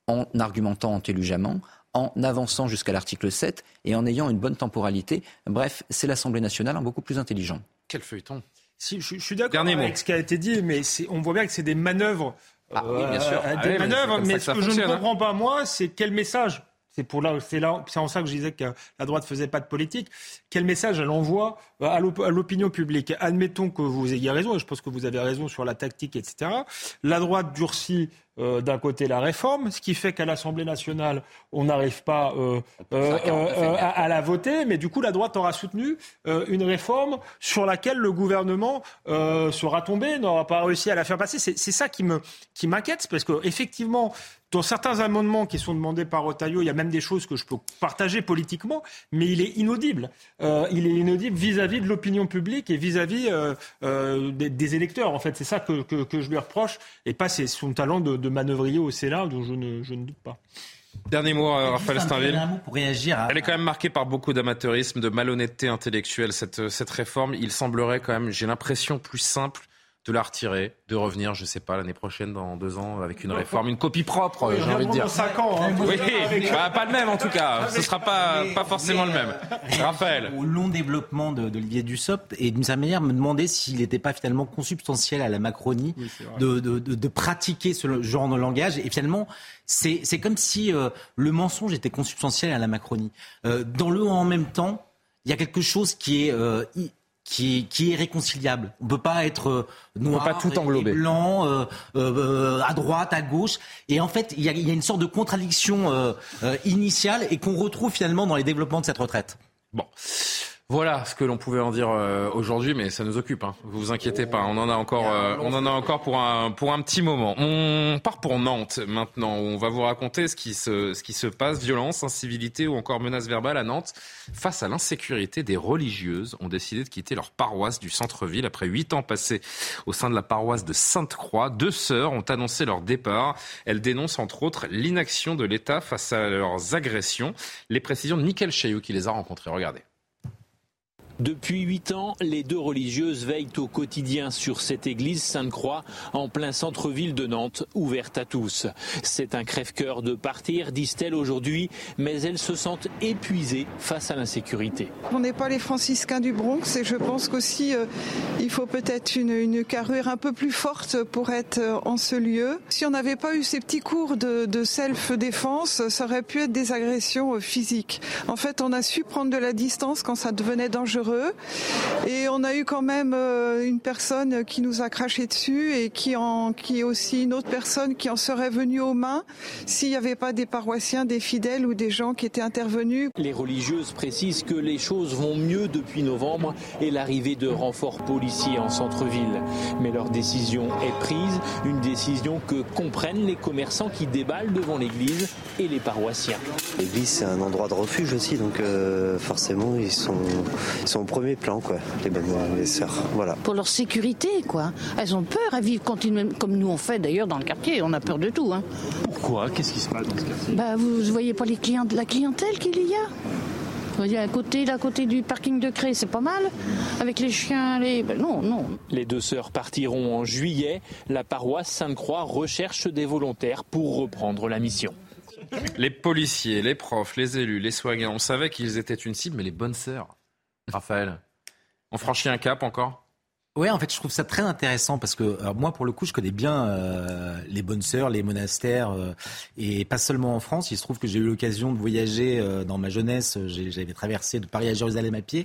en argumentant intelligemment, en avançant jusqu'à l'article 7 et en ayant une bonne temporalité. Bref, c'est l'Assemblée nationale un beaucoup plus intelligent. Quel feuilleton si, je, suis d'accord avec ce qui a été dit, mais on voit bien que c'est des manœuvres. Ah, oui, bien sûr. Euh, des ah manœuvres, mais, ce que, je ne hein. comprends pas, moi, c'est quel message c'est pour là, c'est là, c'est en ça que je disais que la droite faisait pas de politique. Quel message elle envoie euh, à l'opinion publique? Admettons que vous ayez raison, et je pense que vous avez raison sur la tactique, etc. La droite durcit euh, d'un côté la réforme, ce qui fait qu'à l'Assemblée nationale, on n'arrive pas euh, à, à, la voter, mais du coup, la droite aura soutenu une réforme sur laquelle le gouvernement sera tombé, n'aura pas réussi à la faire passer. C'est ça qui me qui m'inquiète, parce que effectivement, dans certains amendements qui sont demandés par Otayo, il y a même des choses que je peux partager politiquement, mais il est inaudible. Euh, il est inaudible vis-à-vis de l'opinion publique et vis-à-vis euh, euh, des, électeurs. En fait, c'est ça que, je lui reproche, et pas son talent de, de manœuvrier au Sénat, dont je ne, je ne doute pas. Dernier mot, Raphaël Steinville. Pour réagir Elle est quand même marquée par beaucoup d'amateurisme, de malhonnêteté intellectuelle, cette, cette réforme. Il semblerait quand même, j'ai l'impression, plus simple de la retirer, de revenir, je sais pas, l'année prochaine, dans deux ans, avec une réforme, une copie propre, j'ai envie de dire. Cinq ans, hein. oui, bah, pas le même en tout cas. Ce sera pas, pas forcément le même. Raphaël. Au long développement de, de Dussopt, et d'une certaine manière, me demander s'il n'était pas finalement consubstantiel à la Macronie de, de, de, pratiquer ce genre de langage. Et finalement, c'est comme si euh, le mensonge était consubstantiel à la Macronie. Euh, dans le en même temps, il y a quelque chose qui est qui, qui est réconciliable. On peut pas être euh, noir, pas tout englober. blanc, euh, euh, à droite, à gauche. Et en fait, il y a, y a, une sorte de contradiction euh, euh, initiale et qu'on retrouve finalement dans les développements de cette retraite. Bon. Voilà ce que l'on pouvait en dire euh, aujourd'hui, mais ça nous occupe. Hein. Vous vous inquiétez pas, on en a encore, euh, on en a encore pour un pour un petit moment. On part pour Nantes maintenant. on va vous raconter ce qui se ce qui se passe, violence, incivilité ou encore menace verbale à Nantes. Face à l'insécurité, des religieuses ont décidé de quitter leur paroisse du centre-ville après huit ans passés au sein de la paroisse de Sainte-Croix. Deux sœurs ont annoncé leur départ. Elles dénoncent entre autres l'inaction de l'État face à leurs agressions. Les précisions de Michael Chaillot qui les a rencontrées. Regardez. Depuis huit ans, les deux religieuses veillent au quotidien sur cette église Sainte-Croix en plein centre-ville de Nantes, ouverte à tous. C'est un crève-cœur de partir, disent-elles aujourd'hui, mais elles se sentent épuisées face à l'insécurité. On n'est pas les franciscains du Bronx et je pense qu'aussi euh, il faut peut-être une, carrure un peu plus forte pour être euh, en ce lieu. Si on n'avait pas eu ces petits cours de, de self-défense, ça aurait pu être des agressions euh, physiques. En fait, on a su prendre de la distance quand ça devenait dangereux et on a eu quand même euh, une personne qui nous a craché dessus et qui, en, qui est aussi une autre personne qui en serait venue aux mains s'il n'y avait pas des paroissiens, des fidèles ou des gens qui étaient intervenus. Les religieuses précisent que les choses vont mieux depuis novembre et l'arrivée de renforts policiers en centre-ville. Mais leur décision est prise, une décision que comprennent les commerçants qui déballent devant l'église et les paroissiens. L'église, c'est un endroit de refuge aussi, donc euh, forcément, ils sont, ils sont au premier plan, quoi, les bonnes les sœurs. Voilà. Pour leur sécurité, quoi. Elles ont peur, à vivre continuellement, comme nous on fait d'ailleurs dans le quartier. On a peur de tout. Hein. Pourquoi? Qu'est-ce qui se passe dans ce quartier? Bah, Vous ne voyez pas les clients, la clientèle qu'il y a? Il y a à côté, à côté du parking de Cré, c'est pas mal. Avec les chiens, les. Ben non, non. Les deux sœurs partiront en juillet. La paroisse Sainte-Croix recherche des volontaires pour reprendre la mission. Les policiers, les profs, les élus, les soignants, on savait qu'ils étaient une cible, mais les bonnes sœurs, Raphaël, on franchit un cap encore? Oui, en fait, je trouve ça très intéressant parce que moi, pour le coup, je connais bien euh, les bonnes sœurs, les monastères, euh, et pas seulement en France. Il se trouve que j'ai eu l'occasion de voyager euh, dans ma jeunesse. J'avais traversé de Paris à Jérusalem à pied.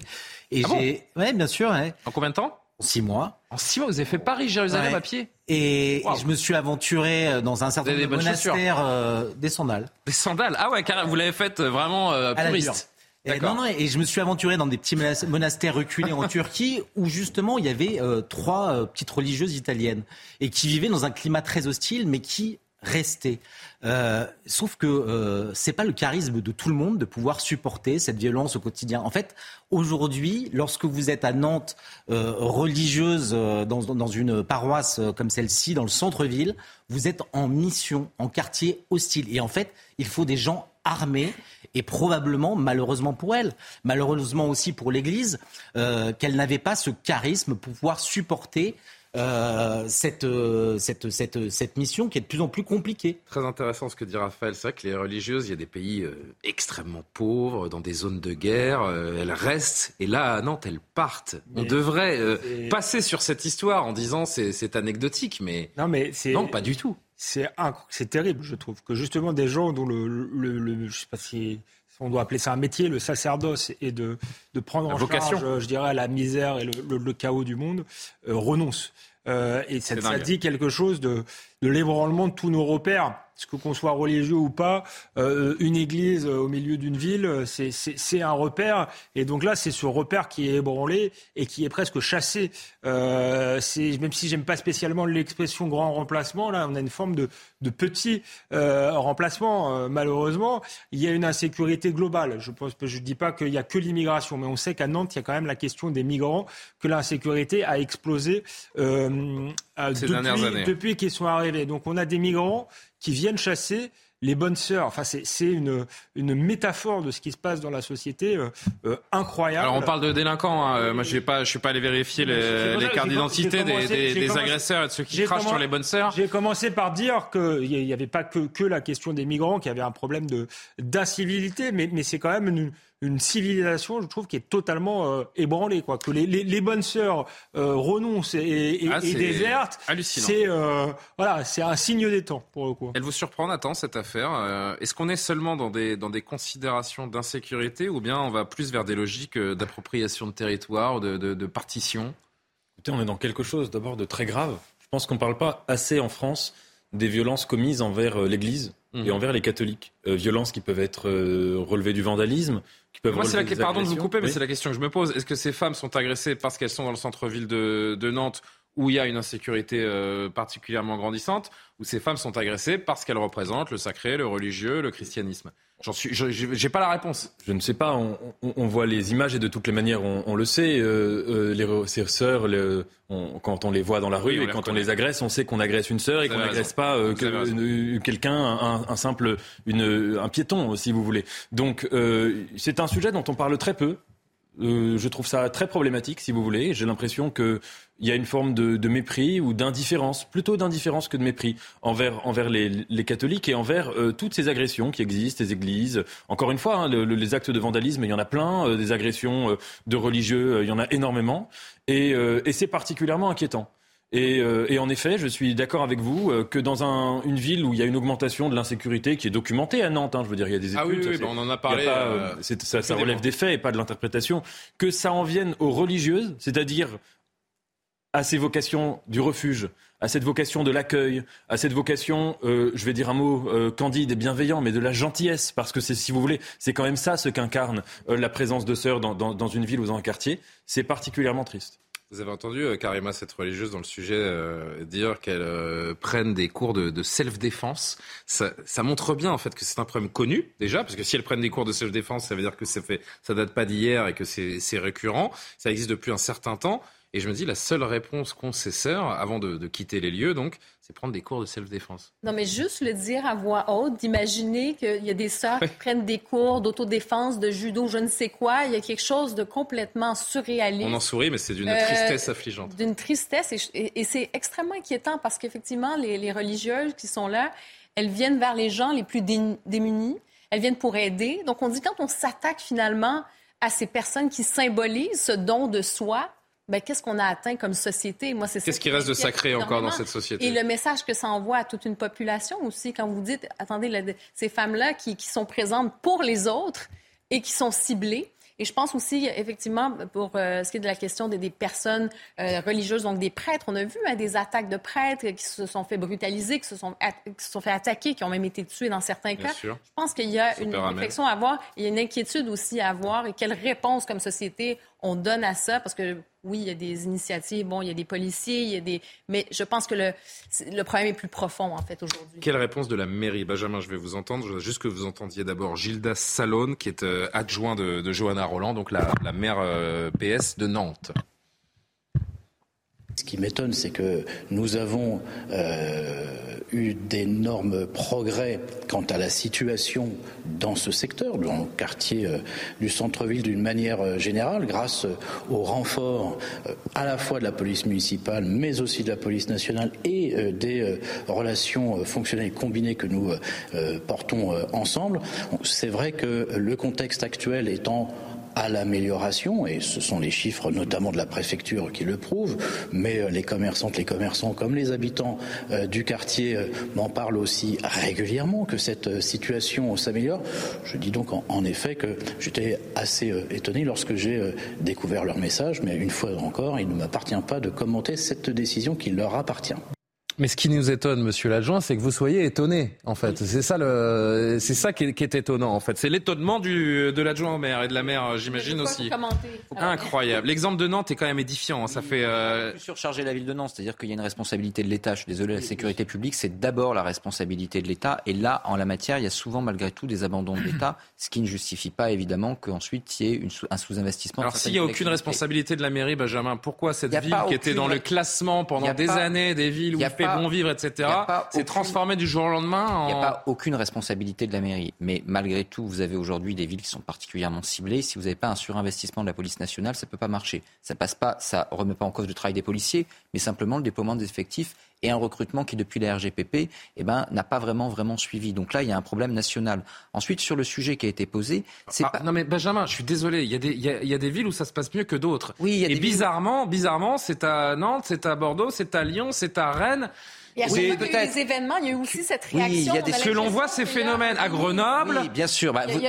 Et ah j'ai, ouais, bien sûr. En combien de temps? En six mois. En six mois, vous avez fait Paris-Jérusalem à pied? Et, je me suis aventuré dans un certain nombre de monastères, des sandales. Des sandales Ah ouais, car vous l'avez fait vraiment puriste. Et, non, non, et je me suis aventuré dans des petits monastères reculés en Turquie où justement il y avait euh, trois euh, petites religieuses italiennes et qui vivaient dans un climat très hostile mais qui restaient. Euh, sauf que c'est pas le charisme de tout le monde de pouvoir supporter cette violence au quotidien. En fait, aujourd'hui, lorsque vous êtes à Nantes, religieuse dans, dans, une paroisse comme celle-ci, dans le centre-ville, vous êtes en mission, en quartier hostile. Et en fait, il faut des gens armés et probablement, malheureusement pour elle, malheureusement aussi pour l'Église, euh, qu'elle n'avait pas ce charisme pour pouvoir supporter euh, cette, euh, cette, cette, cette, mission qui est de plus en plus compliquée. Très intéressant ce que dit Raphaël. C'est vrai que les religieuses, il y a des pays extrêmement pauvres, dans des zones de guerre. elles restent et là, à Nantes, elles partent. On devrait passer sur cette histoire en disant c'est anecdotique, mais non, mais non pas du tout c'est c'est terrible, je trouve, que justement des gens dont le, le, je sais pas si on doit appeler ça un métier, le sacerdoce, et de, de prendre en charge, je dirais, la misère et le, chaos du monde, euh, renoncent. Euh, et ça, ça dit quelque chose de, de l'ébranlement de tous nos repères ce que qu'on soit religieux ou pas, euh, une église au milieu d'une ville, c'est un repère. Et donc là, c'est ce repère qui est ébranlé et qui est presque chassé. Euh, même si j'aime pas spécialement l'expression grand remplacement, là, on a une forme de, de petit euh, remplacement. Euh, malheureusement, il y a une insécurité globale. Je pense, je dis pas qu'il y a que l'immigration, mais on sait qu'à Nantes, il y a quand même la question des migrants, que l'insécurité a explosé euh, depuis, depuis qu'ils sont arrivés. Donc on a des migrants qui viennent chasser les bonnes sœurs. Enfin, c'est une, une métaphore de ce qui se passe dans la société euh, euh, incroyable. Alors, on parle de délinquants. Hein. Moi, je ne suis pas allé vérifier les, les cartes d'identité des, des, agresseurs et de ceux qui crachent sur les bonnes sœurs. J'ai commencé par dire qu'il n'y avait pas que, que la question des migrants, qu'il y avait un problème d'incivilité, mais, mais c'est quand même une, une civilisation, je trouve, qui est totalement euh, ébranlée. Quoi. Que les, les, les bonnes sœurs euh, renoncent et, et, ah, et désertent, c'est euh, voilà, c'est un signe des temps pour le coup. Elle vous surprend, Nathan, cette affaire euh, Est-ce qu'on est seulement dans des, dans des considérations d'insécurité ou bien on va plus vers des logiques d'appropriation de territoire, de, de, de partition? Écoutez, on est dans quelque chose d'abord de très grave. Je pense qu'on ne parle pas assez en France des violences commises envers l'Église et mhm. envers les catholiques. violences qui peuvent être relevées du vandalisme, moi, c'est la... Pardon de vous couper, mais c'est la question que je me pose. Est-ce que ces femmes sont agressées parce qu'elles sont dans le centre-ville de, de, Nantes où il y a une insécurité euh, particulièrement grandissante, ou ces femmes sont agressées parce qu'elles représentent le sacré, le religieux, le christianisme? J'en suis, j'ai pas la réponse. Je ne sais pas. On, on, on, voit les images et de toutes les manières, on, on le sait. Euh, euh, les, ces sœurs, quand on les voit dans la rue et quand on les agresse, on sait qu'on agresse une sœur et qu'on n'agresse pas euh, que, quelqu'un, un, un, simple, une, un piéton, si vous voulez. Donc, euh, c'est un sujet dont on parle très peu. Euh, je trouve ça très problématique, si vous voulez. J'ai l'impression qu'il y a une forme de, mépris ou d'indifférence, plutôt d'indifférence que de mépris, envers, envers les, catholiques et envers euh, toutes ces agressions qui existent, les églises. Encore une fois, hein, les actes de vandalisme, il y en a plein, euh, des agressions de religieux, il y en a énormément. et c'est particulièrement inquiétant. Euh, et, en effet, je suis d'accord avec vous euh, que dans une ville où il y a une augmentation de l'insécurité qui est documentée à Nantes, hein, je veux dire, il y a des études. Ah oui, bah, on en a parlé. Euh, ça, relève des faits et pas de l'interprétation. Que ça en vienne aux religieuses, c'est-à-dire à ces vocations du refuge, à cette vocation de l'accueil, à cette vocation, je vais dire un mot candide et bienveillant, mais de la gentillesse, parce que c'est, si vous voulez, c'est quand même ça ce qu'incarne la présence de sœurs dans, une ville ou dans un quartier. C'est particulièrement triste. Vous avez entendu euh, Karima, cette religieuse, dans le sujet, euh, dire qu'elle euh, prenne des cours de, self-défense. Ça, montre bien, en fait, que c'est un problème connu, déjà, parce que si elles prennent des cours de self-défense, ça veut dire que ça fait, ça date pas d'hier et que c'est récurrent. Ça existe depuis un certain temps. Et je me dis, la seule réponse qu'ont ces sœurs, avant de, quitter les lieux, donc, c'est prendre des cours de self-défense. Non, mais juste le dire à voix haute, d'imaginer qu'il y a des sœurs qui prennent des cours d'autodéfense, de judo, je ne sais quoi. Il y a quelque chose de complètement surréaliste. On en sourit, mais c'est d'une euh, tristesse affligeante. D'une tristesse, et, c'est extrêmement inquiétant parce qu'effectivement, les, les religieuses qui sont là, elles viennent vers les gens les plus démunis. Elles viennent pour aider. Donc, on dit quand on s'attaque finalement à ces personnes qui symbolisent ce don de soi, ben, qu'est-ce qu'on a atteint comme société? Moi, c'est Qu'est-ce qui reste de sacré encore dans cette société? Et le message que ça envoie à toute une population aussi, quand vous dites, attendez, ces femmes-là qui, qui, sont présentes pour les autres et qui sont ciblées, et je pense aussi, effectivement, pour euh, ce qui est de la question des, personnes euh, religieuses, donc des prêtres, on a vu hein, des attaques de prêtres qui se sont fait brutaliser, qui se sont, qui se sont fait attaquer, qui ont même été tués dans certains cas. Je pense qu'il y a une réflexion à avoir, il y a une inquiétude aussi à avoir et quelle réponse comme société on donne à ça, parce que oui, il y a des initiatives, bon, il y a des policiers, il y a des... Mais je pense que le, problème est plus profond, en fait, aujourd'hui. Quelle réponse de la mairie? Benjamin, je vais vous entendre. Je veux juste que vous entendiez d'abord Gilda Salone, qui est euh, adjoint de, Johanna Roland, donc la, la maire euh, PS de Nantes. Ce qui m'étonne, c'est que nous avons euh, eu d'énormes progrès quant à la situation dans ce secteur, dans le quartier euh, du centre-ville d'une manière euh, générale, grâce au renfort à la fois de la police municipale, mais aussi de la police nationale et des relations fonctionnelles combinées que nous portons ensemble. C'est vrai que le contexte actuel étant à l'amélioration, et ce sont les chiffres notamment de la préfecture qui le prouvent, mais euh, les commerçantes, les commerçants comme les habitants euh, du quartier euh, m'en parlent aussi régulièrement que cette situation s'améliore. Je dis donc en, effet que j'étais assez étonné lorsque j'ai découvert leur message, mais une fois encore, il ne m'appartient pas de commenter cette décision qui leur appartient. Mais ce qui nous étonne, monsieur l'adjoint, c'est que vous soyez étonné, en fait. C'est ça, le, c'est ça qui est, qui est, étonnant, en fait. C'est l'étonnement du, de l'adjoint au maire et de la maire, j'imagine aussi. Incroyable. L'exemple de Nantes est quand même édifiant. Hein. Ça fait. Euh... Surcharger la ville de Nantes, c'est-à-dire qu'il y a une responsabilité de l'État. Je suis désolé, la sécurité publique, c'est d'abord la responsabilité de l'État. Et là, en la matière, il y a souvent, malgré tout, des abandons de l'État, ce qui ne justifie pas, évidemment, qu'ensuite il y ait une, un sous-investissement. Alors, s'il n'y a aucune responsabilité de la mairie, Benjamin, pourquoi cette ville qui était dans le classement pendant des années des villes où il fait bon vivre, etc. C'est transformé du jour au lendemain en... Il n'y a pas aucune responsabilité de la mairie. Mais malgré tout, vous avez aujourd'hui des villes qui sont particulièrement ciblées. Si vous n'avez pas un surinvestissement de la police nationale, ça ne peut pas marcher. Ça passe pas, ça remet pas en cause le travail des policiers, mais simplement le déploiement des effectifs et un recrutement qui, depuis la RGPP, eh ben, n'a pas vraiment, vraiment suivi. Donc là, il y a un problème national. Ensuite, sur le sujet qui a été posé, c'est ah, Non mais Benjamin, je suis désolé, il y, a des, il, y a, des villes où ça se passe mieux que d'autres. Oui, il y a et bizarrement, bizarrement, c'est à Nantes, c'est à Bordeaux, c'est à Lyon, c'est à Rennes. Il y a oui, des événements, il y a eu aussi cette réaction. Oui, il y a des... Que l'on voit ces phénomènes à Grenoble. Oui, bien sûr. Bah, vous,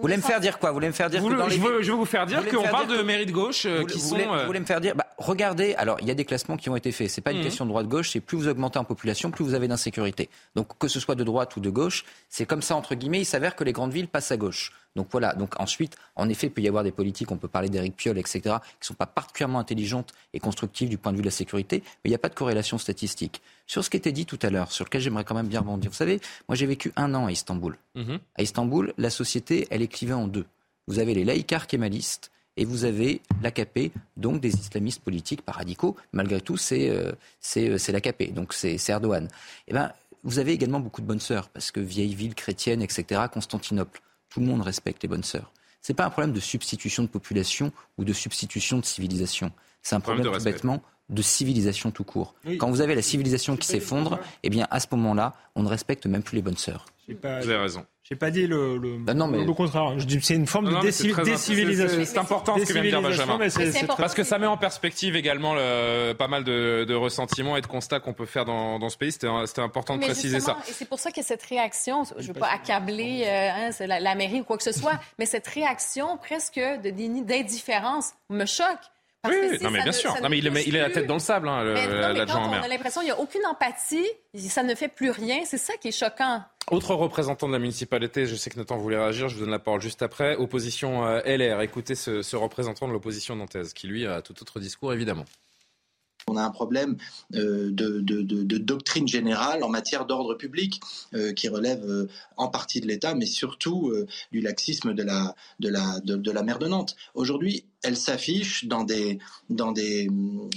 voulez me faire dire quoi? Vous voulez me faire dire que dans les... je, veux, je veux vous faire dire qu'on parle de mairie de gauche euh, qui vous sont. Voulez, euh, Vous voulez me faire dire bah, Regardez, alors il y a des classements qui ont été faits. C'est pas une mhm. question de droite-gauche, c'est plus vous augmentez en population, plus vous avez d'insécurité. Donc que ce soit de droite ou de gauche, c'est comme ça entre guillemets. Il s'avère que les grandes villes passent à gauche. Donc voilà. Donc ensuite, en effet, il peut y avoir des politiques, on peut parler d'Éric Piolle, etc., qui ne sont pas particulièrement intelligentes et constructives du point de vue de la sécurité, mais il n'y a pas de corrélation statistique. Sur ce qui était dit tout à l'heure, sur lequel j'aimerais quand même bien rebondir. Vous savez, moi j'ai vécu un an à Istanbul. Mhm. À Istanbul, la société, elle est clivée en deux. Vous avez les laïcars kémalistes et vous avez l'AKP, donc des islamistes politiques pas radicaux. Malgré tout, c'est euh, euh, l'AKP, donc c'est Erdogan. Eh ben, vous avez également beaucoup de bonnes sœurs, parce que vieille ville chrétienne, etc., Constantinople, tout le monde respecte les bonnes sœurs. Ce n'est pas un problème de substitution de population ou de substitution de civilisation. C'est un problème, de bêtement de civilisation tout court. Quand vous avez la civilisation qui s'effondre, eh bien à ce moment-là, on ne respecte même plus les bonnes sœurs. Vous avez raison. J'ai pas dit le, le, bah non, mais... le contraire. C'est une forme de décivilisation. C'est important ce que vient de dire Benjamin. Parce que ça met en perspective également le, pas mal de, de, ressentiments et de constats qu'on peut faire dans, dans ce pays. C'était important de préciser ça. Et c'est pour ça que cette réaction, je ne veux pas accabler euh, hein, la, la, mairie ou quoi que ce soit, mais cette réaction presque de d'indifférence me choque. Oui, non, mais bien sûr. Non, mais il, il, est la tête dans le sable, hein, l'adjoint On a l'impression qu'il n'y a aucune empathie, ça ne fait plus rien. C'est ça qui est choquant. Autre représentant de la municipalité, je sais que Nathan voulait réagir, je vous donne la parole juste après. Opposition euh, LR, écoutez ce, représentant de l'opposition nantaise qui, lui, a tout autre discours, évidemment. On a un problème de, de, doctrine générale en matière d'ordre public qui relève en partie de l'État, mais surtout du laxisme de la, de la, de, la maire de Nantes. Aujourd'hui, elle s'affiche dans des, dans, des,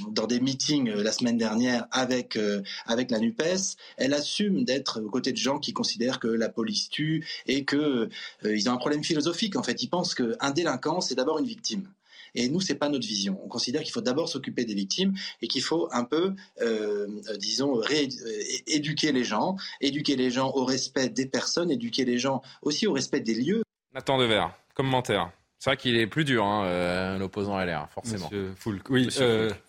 dans des meetings la semaine dernière avec, avec la NUPES. Elle assume d'être aux côtés de gens qui considèrent que la police tue et qu'ils ils ont un problème philosophique. En fait, ils pensent qu'un délinquant, c'est d'abord une victime. Et nous, c'est pas notre vision. On considère qu'il faut d'abord s'occuper des victimes et qu'il faut un peu, euh, disons, euh, éduquer les gens, éduquer les gens au respect des personnes, éduquer les gens aussi au respect des lieux. Nathan Devers, commentaire. C'est vrai qu'il est plus dur, hein, euh, l'opposant LR, forcément. Monsieur Foulk, oui.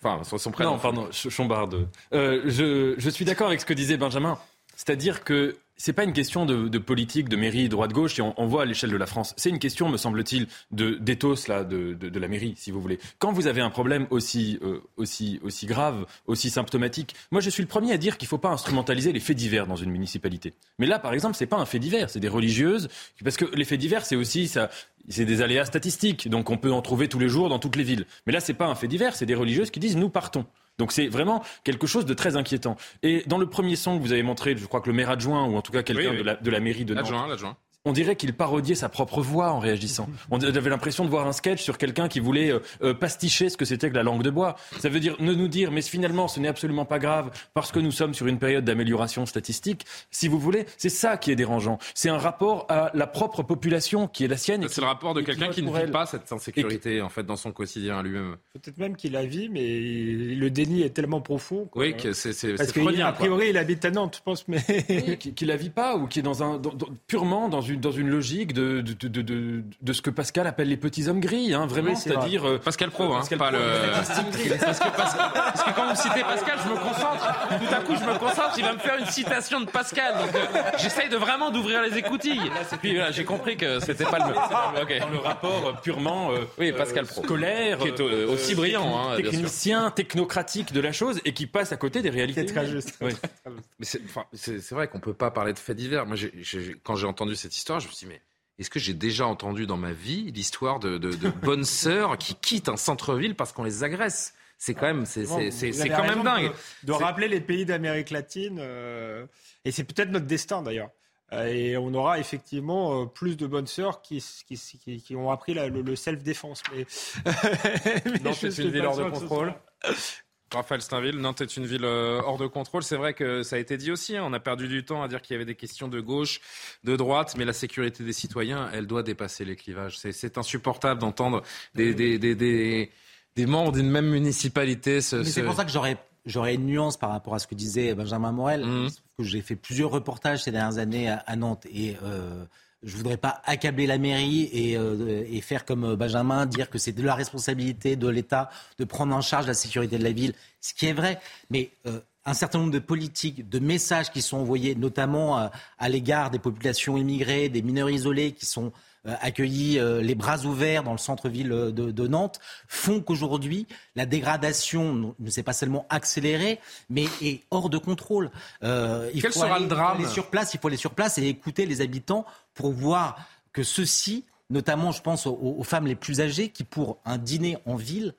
enfin, son prénom. Non, pardon, Chombarde. je, je suis d'accord avec ce que disait Benjamin. C'est-à-dire que c'est pas une question de, politique, de mairie, droite-gauche, et on, voit à l'échelle de la France. C'est une question, me semble-t-il, de d'éthos là, de, la mairie, si vous voulez. Quand vous avez un problème aussi, euh, aussi, aussi grave, aussi symptomatique, moi je suis le premier à dire qu'il ne faut pas instrumentaliser les faits divers dans une municipalité. Mais là, par exemple, c'est pas un fait divers, c'est des religieuses, parce que les faits divers, c'est aussi ça, c'est des aléas statistiques, donc on peut en trouver tous les jours dans toutes les villes. Mais là, c'est pas un fait divers, c'est des religieuses qui disent nous partons. Donc c'est vraiment quelque chose de très inquiétant. Et dans le premier son que vous avez montré, je crois que le maire adjoint, ou en tout cas quelqu'un de, la, de la mairie de Nantes, on dirait qu'il parodiait sa propre voix en réagissant. On avait l'impression de voir un sketch sur quelqu'un qui voulait euh, euh, pasticher ce que c'était que la langue de bois. Ça veut dire ne nous dire, mais finalement, ce n'est absolument pas grave parce que nous sommes sur une période d'amélioration statistique. Si vous voulez, c'est ça qui est dérangeant. C'est un rapport à la propre population qui est la sienne. C'est le rapport de quelqu'un qui ne vit pas cette insécurité en fait dans son quotidien lui-même. Peut-être même qu'il la vit, mais le déni est tellement profond. Oui, que c'est parce qu'a priori il habite à Nantes, je pense, mais qui, la vit pas ou qui est dans un purement dans une dans une logique de, de, de, de, ce que Pascal appelle les petits hommes gris, hein, vraiment, c'est-à-dire euh, Pascal Pro, hein, pas le. Parce que, parce que, quand vous citez Pascal, je me concentre. Tout à coup, je me concentre. Il va me faire une citation de Pascal. Donc, euh, j'essaye de vraiment d'ouvrir les écoutilles. Puis j'ai compris que c'était pas le. Dans le rapport purement euh, oui, Pascal Pro. scolaire, qui est aussi brillant, hein, technicien, technocratique de la chose et qui passe à côté des réalités. C'est très juste. Oui. Mais c'est vrai qu'on peut pas parler de faits divers. Moi, quand j'ai entendu cette histoire, je me mais est-ce que j'ai déjà entendu dans ma vie l'histoire de, bonnes sœurs qui quittent un centre-ville parce qu'on les agresse? C'est quand même, c'est, quand même dingue. De, rappeler les pays d'Amérique latine, euh, et c'est peut-être notre destin d'ailleurs. Euh, et on aura effectivement euh, plus de bonnes sœurs qui, qui, qui, ont appris le, self-défense. Mais, mais c'est une ville hors de contrôle. Raphaël Steinville, Nantes est une ville euh, hors de contrôle. C'est vrai que ça a été dit aussi. Hein. On a perdu du temps à dire qu'il y avait des questions de gauche, de droite, mais la sécurité des citoyens, elle doit dépasser les clivages. C'est insupportable d'entendre des, des, des, des, membres d'une même municipalité. C'est pour ça que j'aurais j'aurais une nuance par rapport à ce que disait Benjamin Morel. Mmh. que J'ai fait plusieurs reportages ces dernières années à, Nantes et euh, je voudrais pas accabler la mairie et, euh, faire comme Benjamin, dire que c'est de la responsabilité de l'État de prendre en charge la sécurité de la ville, ce qui est vrai. Mais euh, un certain nombre de politiques, de messages qui sont envoyés, notamment euh, à l'égard des populations immigrées, des mineurs isolés qui sont euh, accueillis euh, les bras ouverts dans le centre-ville euh, de, Nantes, font qu'aujourd'hui, la dégradation ne s'est pas seulement accélérée, mais est hors de contrôle. il Quel sera le drame Il faut aller sur place, il faut aller sur place et écouter les habitants pour voir que ceux-ci, notamment je pense aux femmes les plus âgées, qui pour un dîner en ville, euh,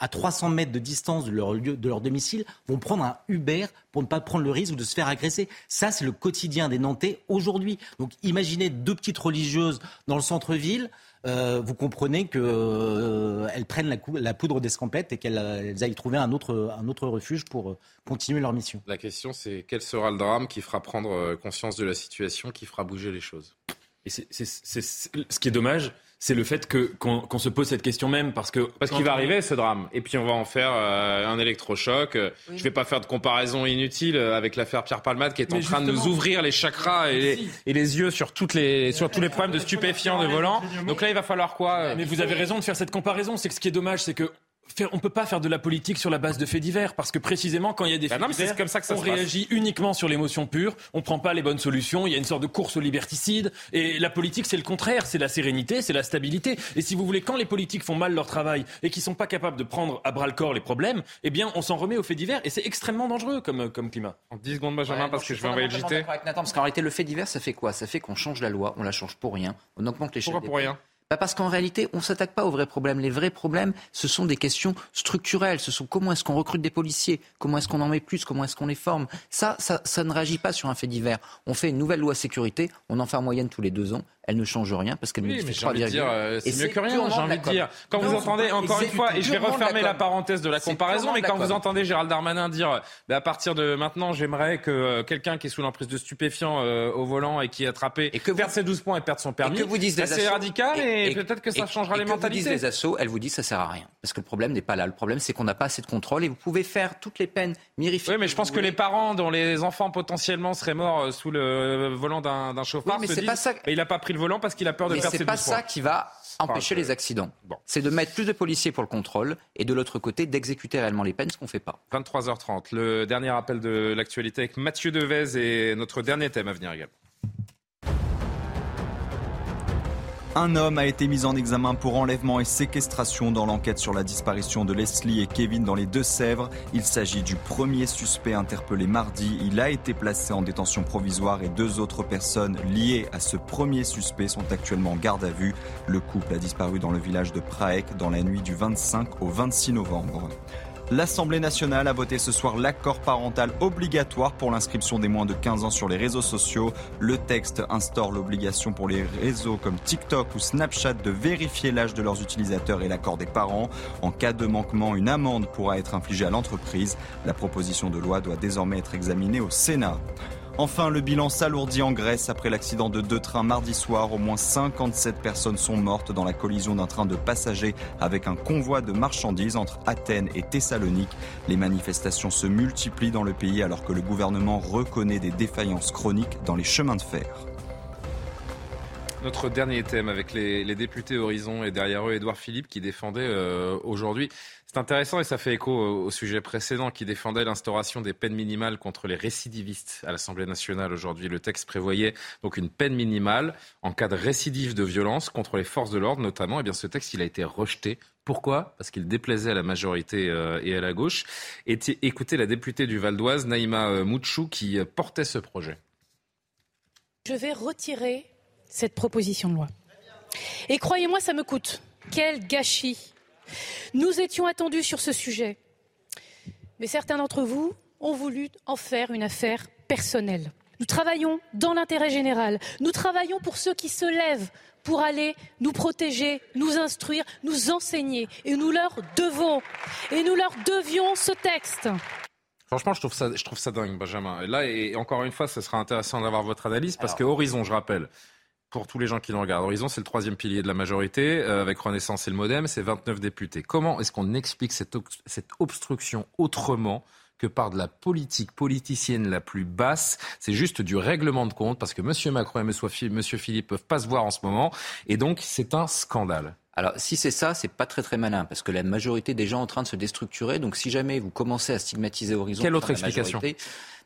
à 300 mètres de distance de leur lieu, de leur domicile, vont prendre un Uber pour ne pas prendre le risque de se faire agresser. Ça, c'est le quotidien des Nantais aujourd'hui. Donc, imaginez deux petites religieuses dans le centre-ville. Euh, vous comprenez qu'elles euh, prennent la, la poudre d'escampette et qu'elles aillent trouver un autre, un autre refuge pour continuer leur mission. La question, c'est quel sera le drame qui fera prendre conscience de la situation, qui fera bouger les choses? Et c'est, ce qui est dommage, c'est le fait que qu'on se pose cette question même parce que parce qu'il va arriver ce drame et puis on va en faire euh, un électrochoc. Je Je vais pas faire de comparaison inutile avec l'affaire Pierre Palmade qui est en train de nous ouvrir les chakras et les, et les, yeux sur toutes les sur tous les problèmes de stupéfiants de volant. Donc là il va falloir quoi Mais vous avez raison de faire cette comparaison. C'est que ce qui est dommage, c'est que on peut pas faire de la politique sur la base de faits divers parce que précisément quand il y a des bah faits divers, comme ça que ça on réagit uniquement sur l'émotion pure, on prend pas les bonnes solutions, il y a une sorte de course au liberticide et la politique c'est le contraire, c'est la sérénité, c'est la stabilité. Et si vous voulez quand les politiques font mal leur travail et qui sont pas capables de prendre à bras le corps les problèmes, eh bien on s'en remet aux faits divers et c'est extrêmement dangereux comme comme climat. En 10 secondes Benjamin parce que je vais envoyer le JT. parce qu'en réalité le fait divers ça fait quoi? Ça fait qu'on change la loi, on la change pour rien, on augmente les Pourquoi pour rien? Parce qu'en réalité, on ne s'attaque pas aux vrais problèmes. Les vrais problèmes, ce sont des questions structurelles. Ce sont comment est-ce qu'on recrute des policiers, comment est-ce qu'on en met plus, comment est-ce qu'on les forme? Ça, ça, ça ne réagit pas sur un fait divers. On fait une nouvelle loi sécurité, on en fait en moyenne tous les deux ans elle ne change rien parce qu'elle oui, ne mais j'ai envie de dire, euh, c'est mieux que rien, j'ai envie de dire. Quand vous entendez, encore une fois, et je vais refermer la parenthèse de la comparaison, mais quand vous entendez Gérald Darmanin dire, bah, à partir de maintenant, j'aimerais que euh, quelqu'un qui est sous l'emprise de stupéfiants euh, au volant et qui est attrapé et que perde ses 12 points et perde son permis, que bah, c'est radical et, peut-être que ça changera les mentalités. Vous dites les assauts, elle vous dit ça sert à rien parce que le problème n'est pas là. Le problème, c'est qu'on n'a pas assez de contrôle et vous pouvez faire toutes les peines mirifiques. Oui, mais je pense que les parents dont les enfants potentiellement seraient morts sous le volant d'un chauffard se disent, il n'a pas pris le volant parce qu'il a peur de mais c'est pas ça qui va empêcher les accidents. C'est de mettre plus de policiers pour le contrôle et de l'autre côté d'exécuter réellement les peines, ce qu'on ne fait pas. 23h30, le dernier appel de l'actualité avec Mathieu Devez et notre dernier thème à venir également. Un homme a été mis en examen pour enlèvement et séquestration dans l'enquête sur la disparition de Leslie et Kevin dans les Deux-Sèvres. Il s'agit du premier suspect interpellé mardi. Il a été placé en détention provisoire et deux autres personnes liées à ce premier suspect sont actuellement en garde à vue. Le couple a disparu dans le village de Praek dans la nuit du 25 au 26 novembre. L'Assemblée nationale a voté ce soir l'accord parental obligatoire pour l'inscription des moins de 15 ans sur les réseaux sociaux. Le texte instaure l'obligation pour les réseaux comme TikTok ou Snapchat de vérifier l'âge de leurs utilisateurs et l'accord des parents. En cas de manquement, une amende pourra être infligée à l'entreprise. La proposition de loi doit désormais être examinée au Sénat. Enfin, le bilan s'alourdit en Grèce après l'accident de deux trains mardi soir. Au moins 57 personnes sont mortes dans la collision d'un train de passagers avec un convoi de marchandises entre Athènes et Thessalonique. Les manifestations se multiplient dans le pays alors que le gouvernement reconnaît des défaillances chroniques dans les chemins de fer. Notre dernier thème avec les, députés Horizon et derrière eux Édouard Philippe qui défendait euh, aujourd'hui c'est intéressant et ça fait écho au, sujet précédent qui défendait l'instauration des peines minimales contre les récidivistes à l'Assemblée nationale aujourd'hui. Le texte prévoyait donc une peine minimale en cas de récidive de violence contre les forces de l'ordre notamment. Et eh bien ce texte il a été rejeté. Pourquoi? Parce qu'il déplaisait à la majorité euh, et à la gauche. Et écoutez la députée du Val d'Oise, Naïma euh, Mouchou, qui euh, portait ce projet. Je vais retirer cette proposition de loi. Et croyez-moi, ça me coûte. Quel gâchis nous étions attendus sur ce sujet, mais certains d'entre vous ont voulu en faire une affaire personnelle. Nous travaillons dans l'intérêt général. Nous travaillons pour ceux qui se lèvent pour aller nous protéger, nous instruire, nous enseigner. Et nous leur devons, et nous leur devions ce texte. Franchement, je trouve ça, je trouve ça dingue, Benjamin. Et là, et encore une fois, ce sera intéressant d'avoir votre analyse parce que Horizon, je rappelle, pour tous les gens qui nous regardent. Horizon, c'est le troisième pilier de la majorité, euh, avec Renaissance et le Modem, c'est 29 députés. Comment est-ce qu'on explique cette, cette obstruction autrement que par de la politique politicienne la plus basse? C'est juste du règlement de compte parce que M. Macron et M. Philippe peuvent pas se voir en ce moment. Et donc, c'est un scandale. Alors, si c'est ça, c'est pas très très malin, parce que la majorité des gens sont en train de se déstructurer. Donc, si jamais vous commencez à stigmatiser Horizon, quelle autre explication?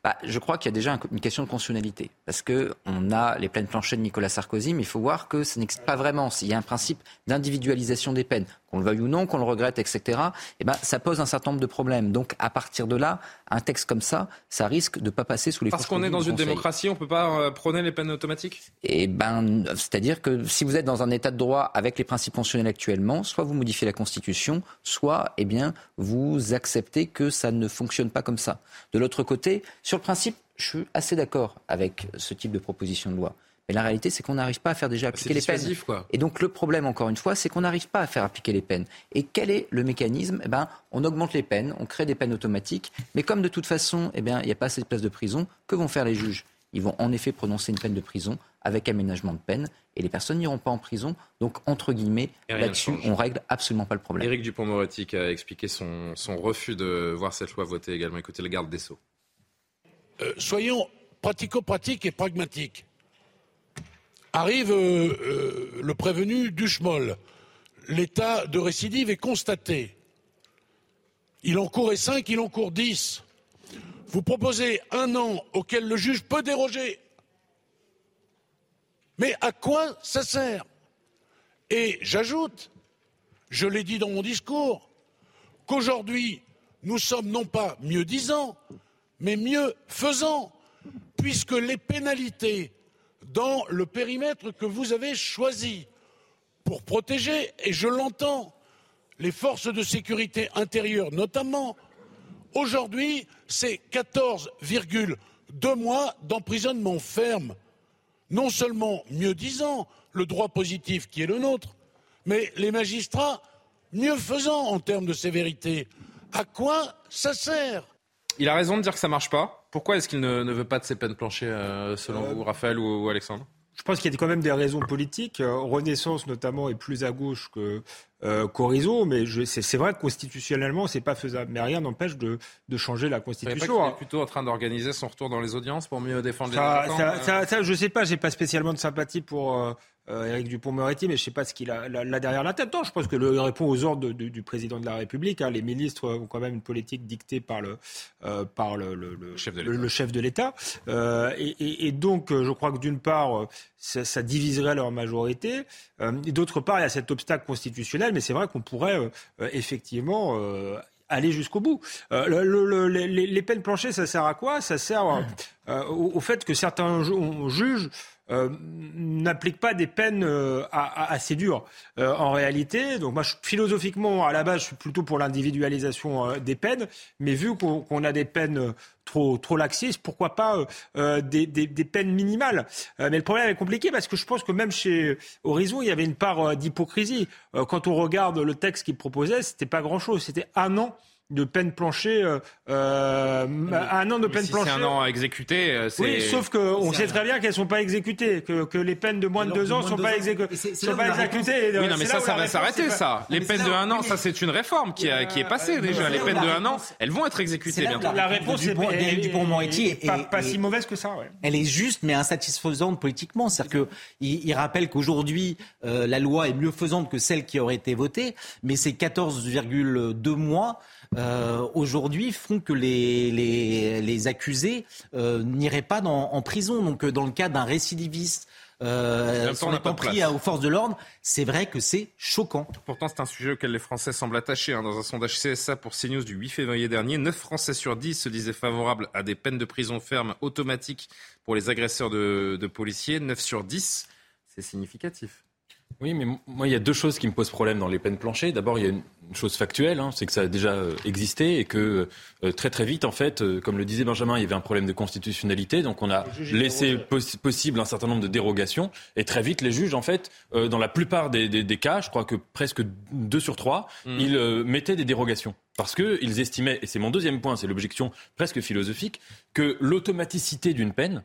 Bah, je crois qu'il y a déjà une question de constitutionnalité. Parce qu'on a les pleines planchées de Nicolas Sarkozy, mais il faut voir que ça n'existe pas vraiment. Il y a un principe d'individualisation des peines qu'on le veuille ou non, qu'on le regrette, etc., eh ben, ça pose un certain nombre de problèmes. Donc, à partir de là, un texte comme ça, ça risque de ne pas passer sous les Parce qu'on est dans une démocratie, on ne peut pas euh, prôner les peines automatiques? Eh ben, c'est-à-dire que si vous êtes dans un état de droit avec les principes constitutionnels actuellement, soit vous modifiez la Constitution, soit, eh bien, vous acceptez que ça ne fonctionne pas comme ça. De l'autre côté, sur le principe, je suis assez d'accord avec ce type de proposition de loi. Mais la réalité, c'est qu'on n'arrive pas à faire déjà bah, appliquer les peines. Et donc le problème, encore une fois, c'est qu'on n'arrive pas à faire appliquer les peines. Et quel est le mécanisme? Eh ben, On augmente les peines, on crée des peines automatiques, mais comme de toute façon, eh bien, il n'y a pas assez de places de prison, que vont faire les juges? Ils vont en effet prononcer une peine de prison avec aménagement de peine, et les personnes n'iront pas en prison. Donc, entre guillemets, là-dessus, on règle absolument pas le problème. Éric Dupont-Moretti a expliqué son, refus de voir cette loi votée également. Écoutez le garde des Sceaux. Euh, soyons pratico-pratiques et pragmatiques. Arrive euh, euh, le prévenu du schmoll. L'état de récidive est constaté. Il en courait cinq, il en court dix. Vous proposez un an auquel le juge peut déroger. Mais à quoi ça sert? Et j'ajoute, je l'ai dit dans mon discours, qu'aujourd'hui, nous sommes non pas mieux disant, mais mieux faisant, puisque les pénalités dans le périmètre que vous avez choisi pour protéger, et je l'entends, les forces de sécurité intérieure notamment. Aujourd'hui, c'est 14,2 mois d'emprisonnement ferme. Non seulement mieux disant le droit positif qui est le nôtre, mais les magistrats mieux faisant en termes de sévérité. À quoi ça sert? Il a raison de dire que ça marche pas. Pourquoi est-ce qu'il ne, veut pas de ces peines planchées, euh, selon euh, vous, Raphaël ou Alexandre? Je pense qu'il y a quand même des raisons politiques. Euh, Renaissance, notamment, est plus à gauche que euh, qu'Horizon, mais c'est vrai que constitutionnellement, c'est pas faisable. Mais rien n'empêche de, de, changer la Constitution. Pas est plutôt en train d'organiser son retour dans les audiences pour mieux défendre ça, les ça, ça, ça, je sais pas, j'ai pas spécialement de sympathie pour Éric Dupont-Moretti, mais je ne sais pas ce qu'il a là, derrière la tête. Non, je pense que le, répond aux ordres du président de la République. Hein. Les ministres ont quand même une politique dictée par le, euh, par le, le, chef de l'État. Euh, et, et, donc, je crois que d'une part, ça, ça, diviserait leur majorité. et d'autre part, il y a cet obstacle constitutionnel, mais c'est vrai qu'on pourrait effectivement aller jusqu'au bout. Euh, les, les, peines planchées, ça sert à quoi? Ça sert euh, au, au, fait que certains juges euh, n'applique pas des peines euh, assez dures euh, en réalité. Donc moi, philosophiquement, à la base, je suis plutôt pour l'individualisation des peines, mais vu qu'on a des peines trop, trop laxistes, pourquoi pas des, peines minimales? Mais le problème est compliqué parce que je pense que même chez Horizon, il y avait une part d'hypocrisie. quand on regarde le texte qu'il proposait, c'était pas grand-chose. C'était un an de peine planchée, euh, euh un an de peine planchée. C'est un an à exécuter. Euh, oui, sauf qu'on sait très bien qu'elles sont pas exécutées, que, que les peines de moins de deux ans sont pas, exécutées. sont pas exécutées. Oui, non, mais ça, ça va s'arrêter, ça. Les peines de un an, ça, c'est une réforme qui, qui est passée déjà. Les peines de un an, elles vont être exécutées bientôt. La réponse est Dupont-Moretti pas si mauvaise que ça. Elle est juste, mais insatisfaisante politiquement. C'est-à-dire qu'il rappelle qu'aujourd'hui, euh, la loi est mieux faisante que celle qui aurait été votée, mais c'est 14,2 mois euh, aujourd'hui font que les, les, les accusés euh, n'iraient pas dans, en prison. Donc euh, dans le cas d'un récidiviste, euh, sont pas pris aux forces de l'ordre, c'est vrai que c'est choquant. Pourtant, c'est un sujet auquel les Français semblent attachés. Hein. Dans un sondage CSA pour CNews du 8 février dernier, 9 Français sur 10 se disaient favorables à des peines de prison ferme automatiques pour les agresseurs de, de policiers. 9 sur 10, c'est significatif. Oui, mais moi, il y a deux choses qui me posent problème dans les peines planchées. D'abord, il y a une chose factuelle, hein, c'est que ça a déjà euh, existé et que euh, très très vite, en fait, euh, comme le disait Benjamin, il y avait un problème de constitutionnalité, donc on a laissé possible un certain nombre de dérogations et très vite, les juges, en fait, dans la plupart des, des, des, cas, je crois que presque deux sur trois, mmh. ils mettaient des dérogations parce qu'ils estimaient, et c'est mon deuxième point, c'est l'objection presque philosophique, que l'automaticité d'une peine,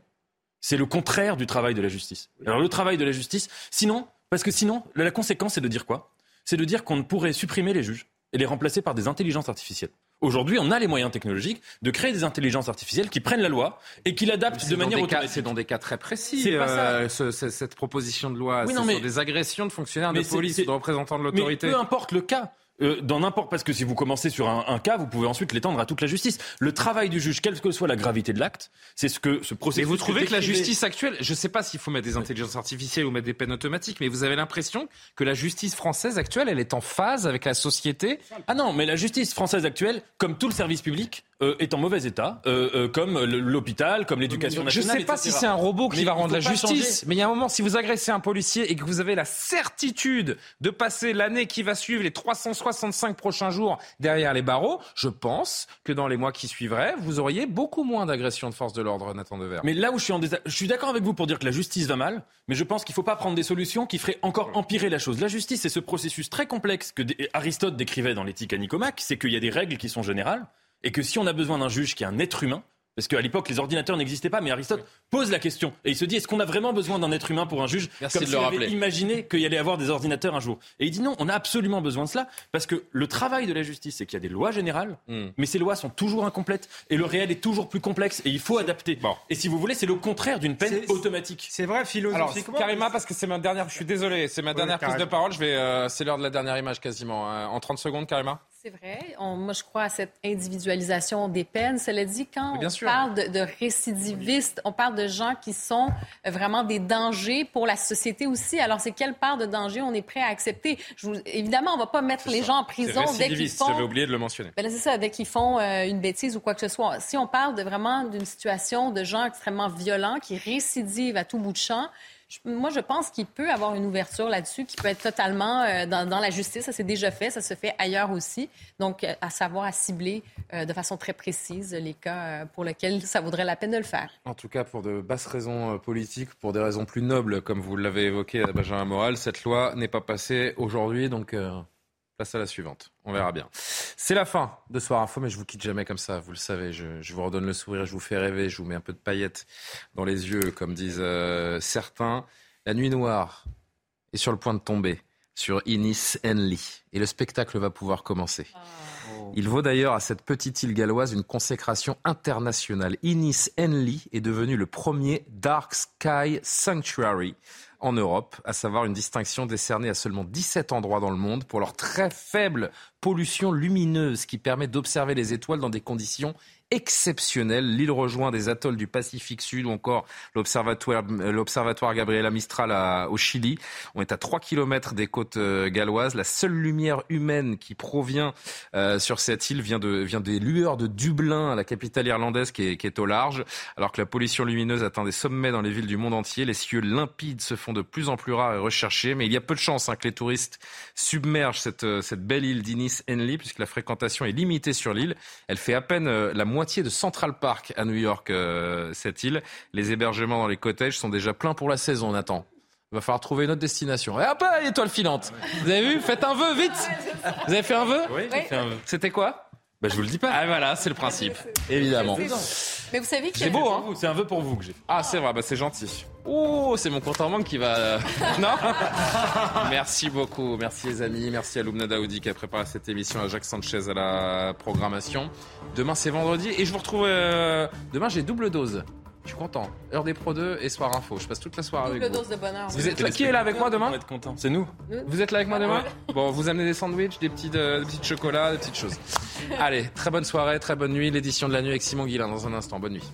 c'est le contraire du travail de la justice. Alors le travail de la justice, sinon, parce que sinon, la conséquence, c'est de dire quoi? C'est de dire qu'on ne pourrait supprimer les juges et les remplacer par des intelligences artificielles. Aujourd'hui, on a les moyens technologiques de créer des intelligences artificielles qui prennent la loi et qui l'adaptent de manière automatique. C'est dans des cas très précis, euh, cette proposition de loi. Oui, c'est des agressions de fonctionnaires de police ou de représentants de l'autorité. Peu importe le cas. Euh, dans n'importe parce que si vous commencez sur un, cas, vous pouvez ensuite l'étendre à toute la justice. Le travail du juge, quelle que soit la gravité de l'acte, c'est ce que ce processus. Et vous trouvez que, la justice actuelle, je ne sais pas s'il faut mettre des intelligences artificielles ou mettre des peines automatiques, mais vous avez l'impression que la justice française actuelle, elle est en phase avec la société. Ah non, mais la justice française actuelle, comme tout le service public, euh, est en mauvais état, euh, euh comme l'hôpital, comme l'éducation nationale. Je ne sais pas si c'est un robot qui va rendre la justice, mais il y a un moment, si vous agressez un policier et que vous avez la certitude de passer l'année qui va suivre, les 365 prochains jours derrière les barreaux, je pense que dans les mois qui suivraient, vous auriez beaucoup moins d'agressions de force de l'ordre, Nathan Dever. Mais là où je suis en je suis d'accord avec vous pour dire que la justice va mal, mais je pense qu'il ne faut pas prendre des solutions qui feraient encore empirer la chose. La justice, c'est ce processus très complexe que Aristote décrivait dans l'éthique à Nicomaque, c'est qu'il y a des règles qui sont générales et que si on a besoin d'un juge qui est un être humain, parce qu'à l'époque, les ordinateurs n'existaient pas, mais Aristote pose la question. Et il se dit, est-ce qu'on a vraiment besoin d'un être humain pour un juge Merci Comme s'il avait imaginé qu'il y allait avoir des ordinateurs un jour? Et il dit non, on a absolument besoin de cela, parce que le travail de la justice, c'est qu'il y a des lois générales, hmm. mais ces lois sont toujours incomplètes, et le réel est toujours plus complexe, et il faut adapter. Et si vous voulez, c'est le contraire d'une peine automatique. C'est vrai, philosophiquement. Alors, Karima, parce que c'est ma dernière, je suis désolé, c'est ma dernière prise de parole, je vais, euh, c'est l'heure de la dernière image quasiment. Euh, en 30 secondes, Karima? C'est vrai. moi, je crois à cette individualisation des peines. Cela dit, quand on parle de, récidivistes, on parle de gens qui sont vraiment des dangers pour la société aussi. Alors, c'est quelle part de danger on est prêt à accepter? évidemment, on ne va pas mettre les gens en prison dès qu'ils font... J'avais oublié de le mentionner. Ben c'est ça, dès qu'ils font euh, une bêtise ou quoi que ce soit. Si on parle de vraiment d'une situation de gens extrêmement violents qui récidivent à tout bout de champ, moi, je pense qu'il peut avoir une ouverture là-dessus qui peut être totalement euh, dans, la justice. Ça s'est déjà fait, ça se fait ailleurs aussi. Donc, euh, à savoir à cibler euh, de façon très précise les cas pour lesquels ça vaudrait la peine de le faire. En tout cas, pour de basses raisons politiques, pour des raisons plus nobles, comme vous l'avez évoqué, Benjamin Moral, cette loi n'est pas passée aujourd'hui. Donc, Place à la suivante. On verra bien. C'est la fin de Soir Info, mais je vous quitte jamais comme ça. Vous le savez, je, vous redonne le sourire, je vous fais rêver, je vous mets un peu de paillettes dans les yeux, comme disent euh, certains. La nuit noire est sur le point de tomber sur Inis Enli et le spectacle va pouvoir commencer. Il vaut d'ailleurs à cette petite île galloise une consécration internationale. Inis Enli est devenu le premier Dark Sky Sanctuary en Europe, à savoir une distinction décernée à seulement 17 endroits dans le monde pour leur très faible pollution lumineuse qui permet d'observer les étoiles dans des conditions exceptionnelle. L'île rejoint des atolls du Pacifique Sud ou encore l'observatoire, Gabriela Mistral au Chili. On est à 3 km des côtes euh, galloises. La seule lumière humaine qui provient euh, sur cette île vient, de, vient des lueurs de Dublin, la capitale irlandaise qui est, qui est au large. Alors que la pollution lumineuse atteint des sommets dans les villes du monde entier, les cieux limpides se font de plus en plus rares et recherchés. Mais il y a peu de chances hein, que les touristes submergent cette, euh, cette belle île d'Inis Henley puisque la fréquentation est limitée sur l'île. Elle fait à peine la moitié de Central Park à New York, euh, cette île. Les hébergements dans les cottages sont déjà pleins pour la saison, Nathan. Il va falloir trouver une autre destination. Et hop, étoile filante. Vous avez vu? Faites un vœu, vite Vous avez fait un vœu? Oui, j'ai fait un vœu. C'était quoi? Bah, je vous le dis pas. Ah voilà, c'est le principe, évidemment. Mais vous savez que c'est beau, hein? C'est un vœu pour vous que j'ai. Ah c'est vrai, bah c'est gentil. Oh, c'est mon compte en banque qui va. non Merci beaucoup, merci les amis, merci à Loubna Daoudi qui a préparé cette émission, à Jacques Sanchez à la programmation. Demain c'est vendredi et je vous retrouve. Euh, demain j'ai double dose. Je suis content. Heure des Pro 2 et Soir Info. Je passe toute la soirée avec vous. dose de bonheur. Vous êtes là, qui est là avec moi demain On être content. C'est nous. Vous êtes là avec moi demain Bon, vous amenez des sandwichs, des petits, euh, des petits chocolats, des petites choses. Allez, très bonne soirée, très bonne nuit. L'édition de la nuit avec Simon Guillain dans un instant. Bonne nuit.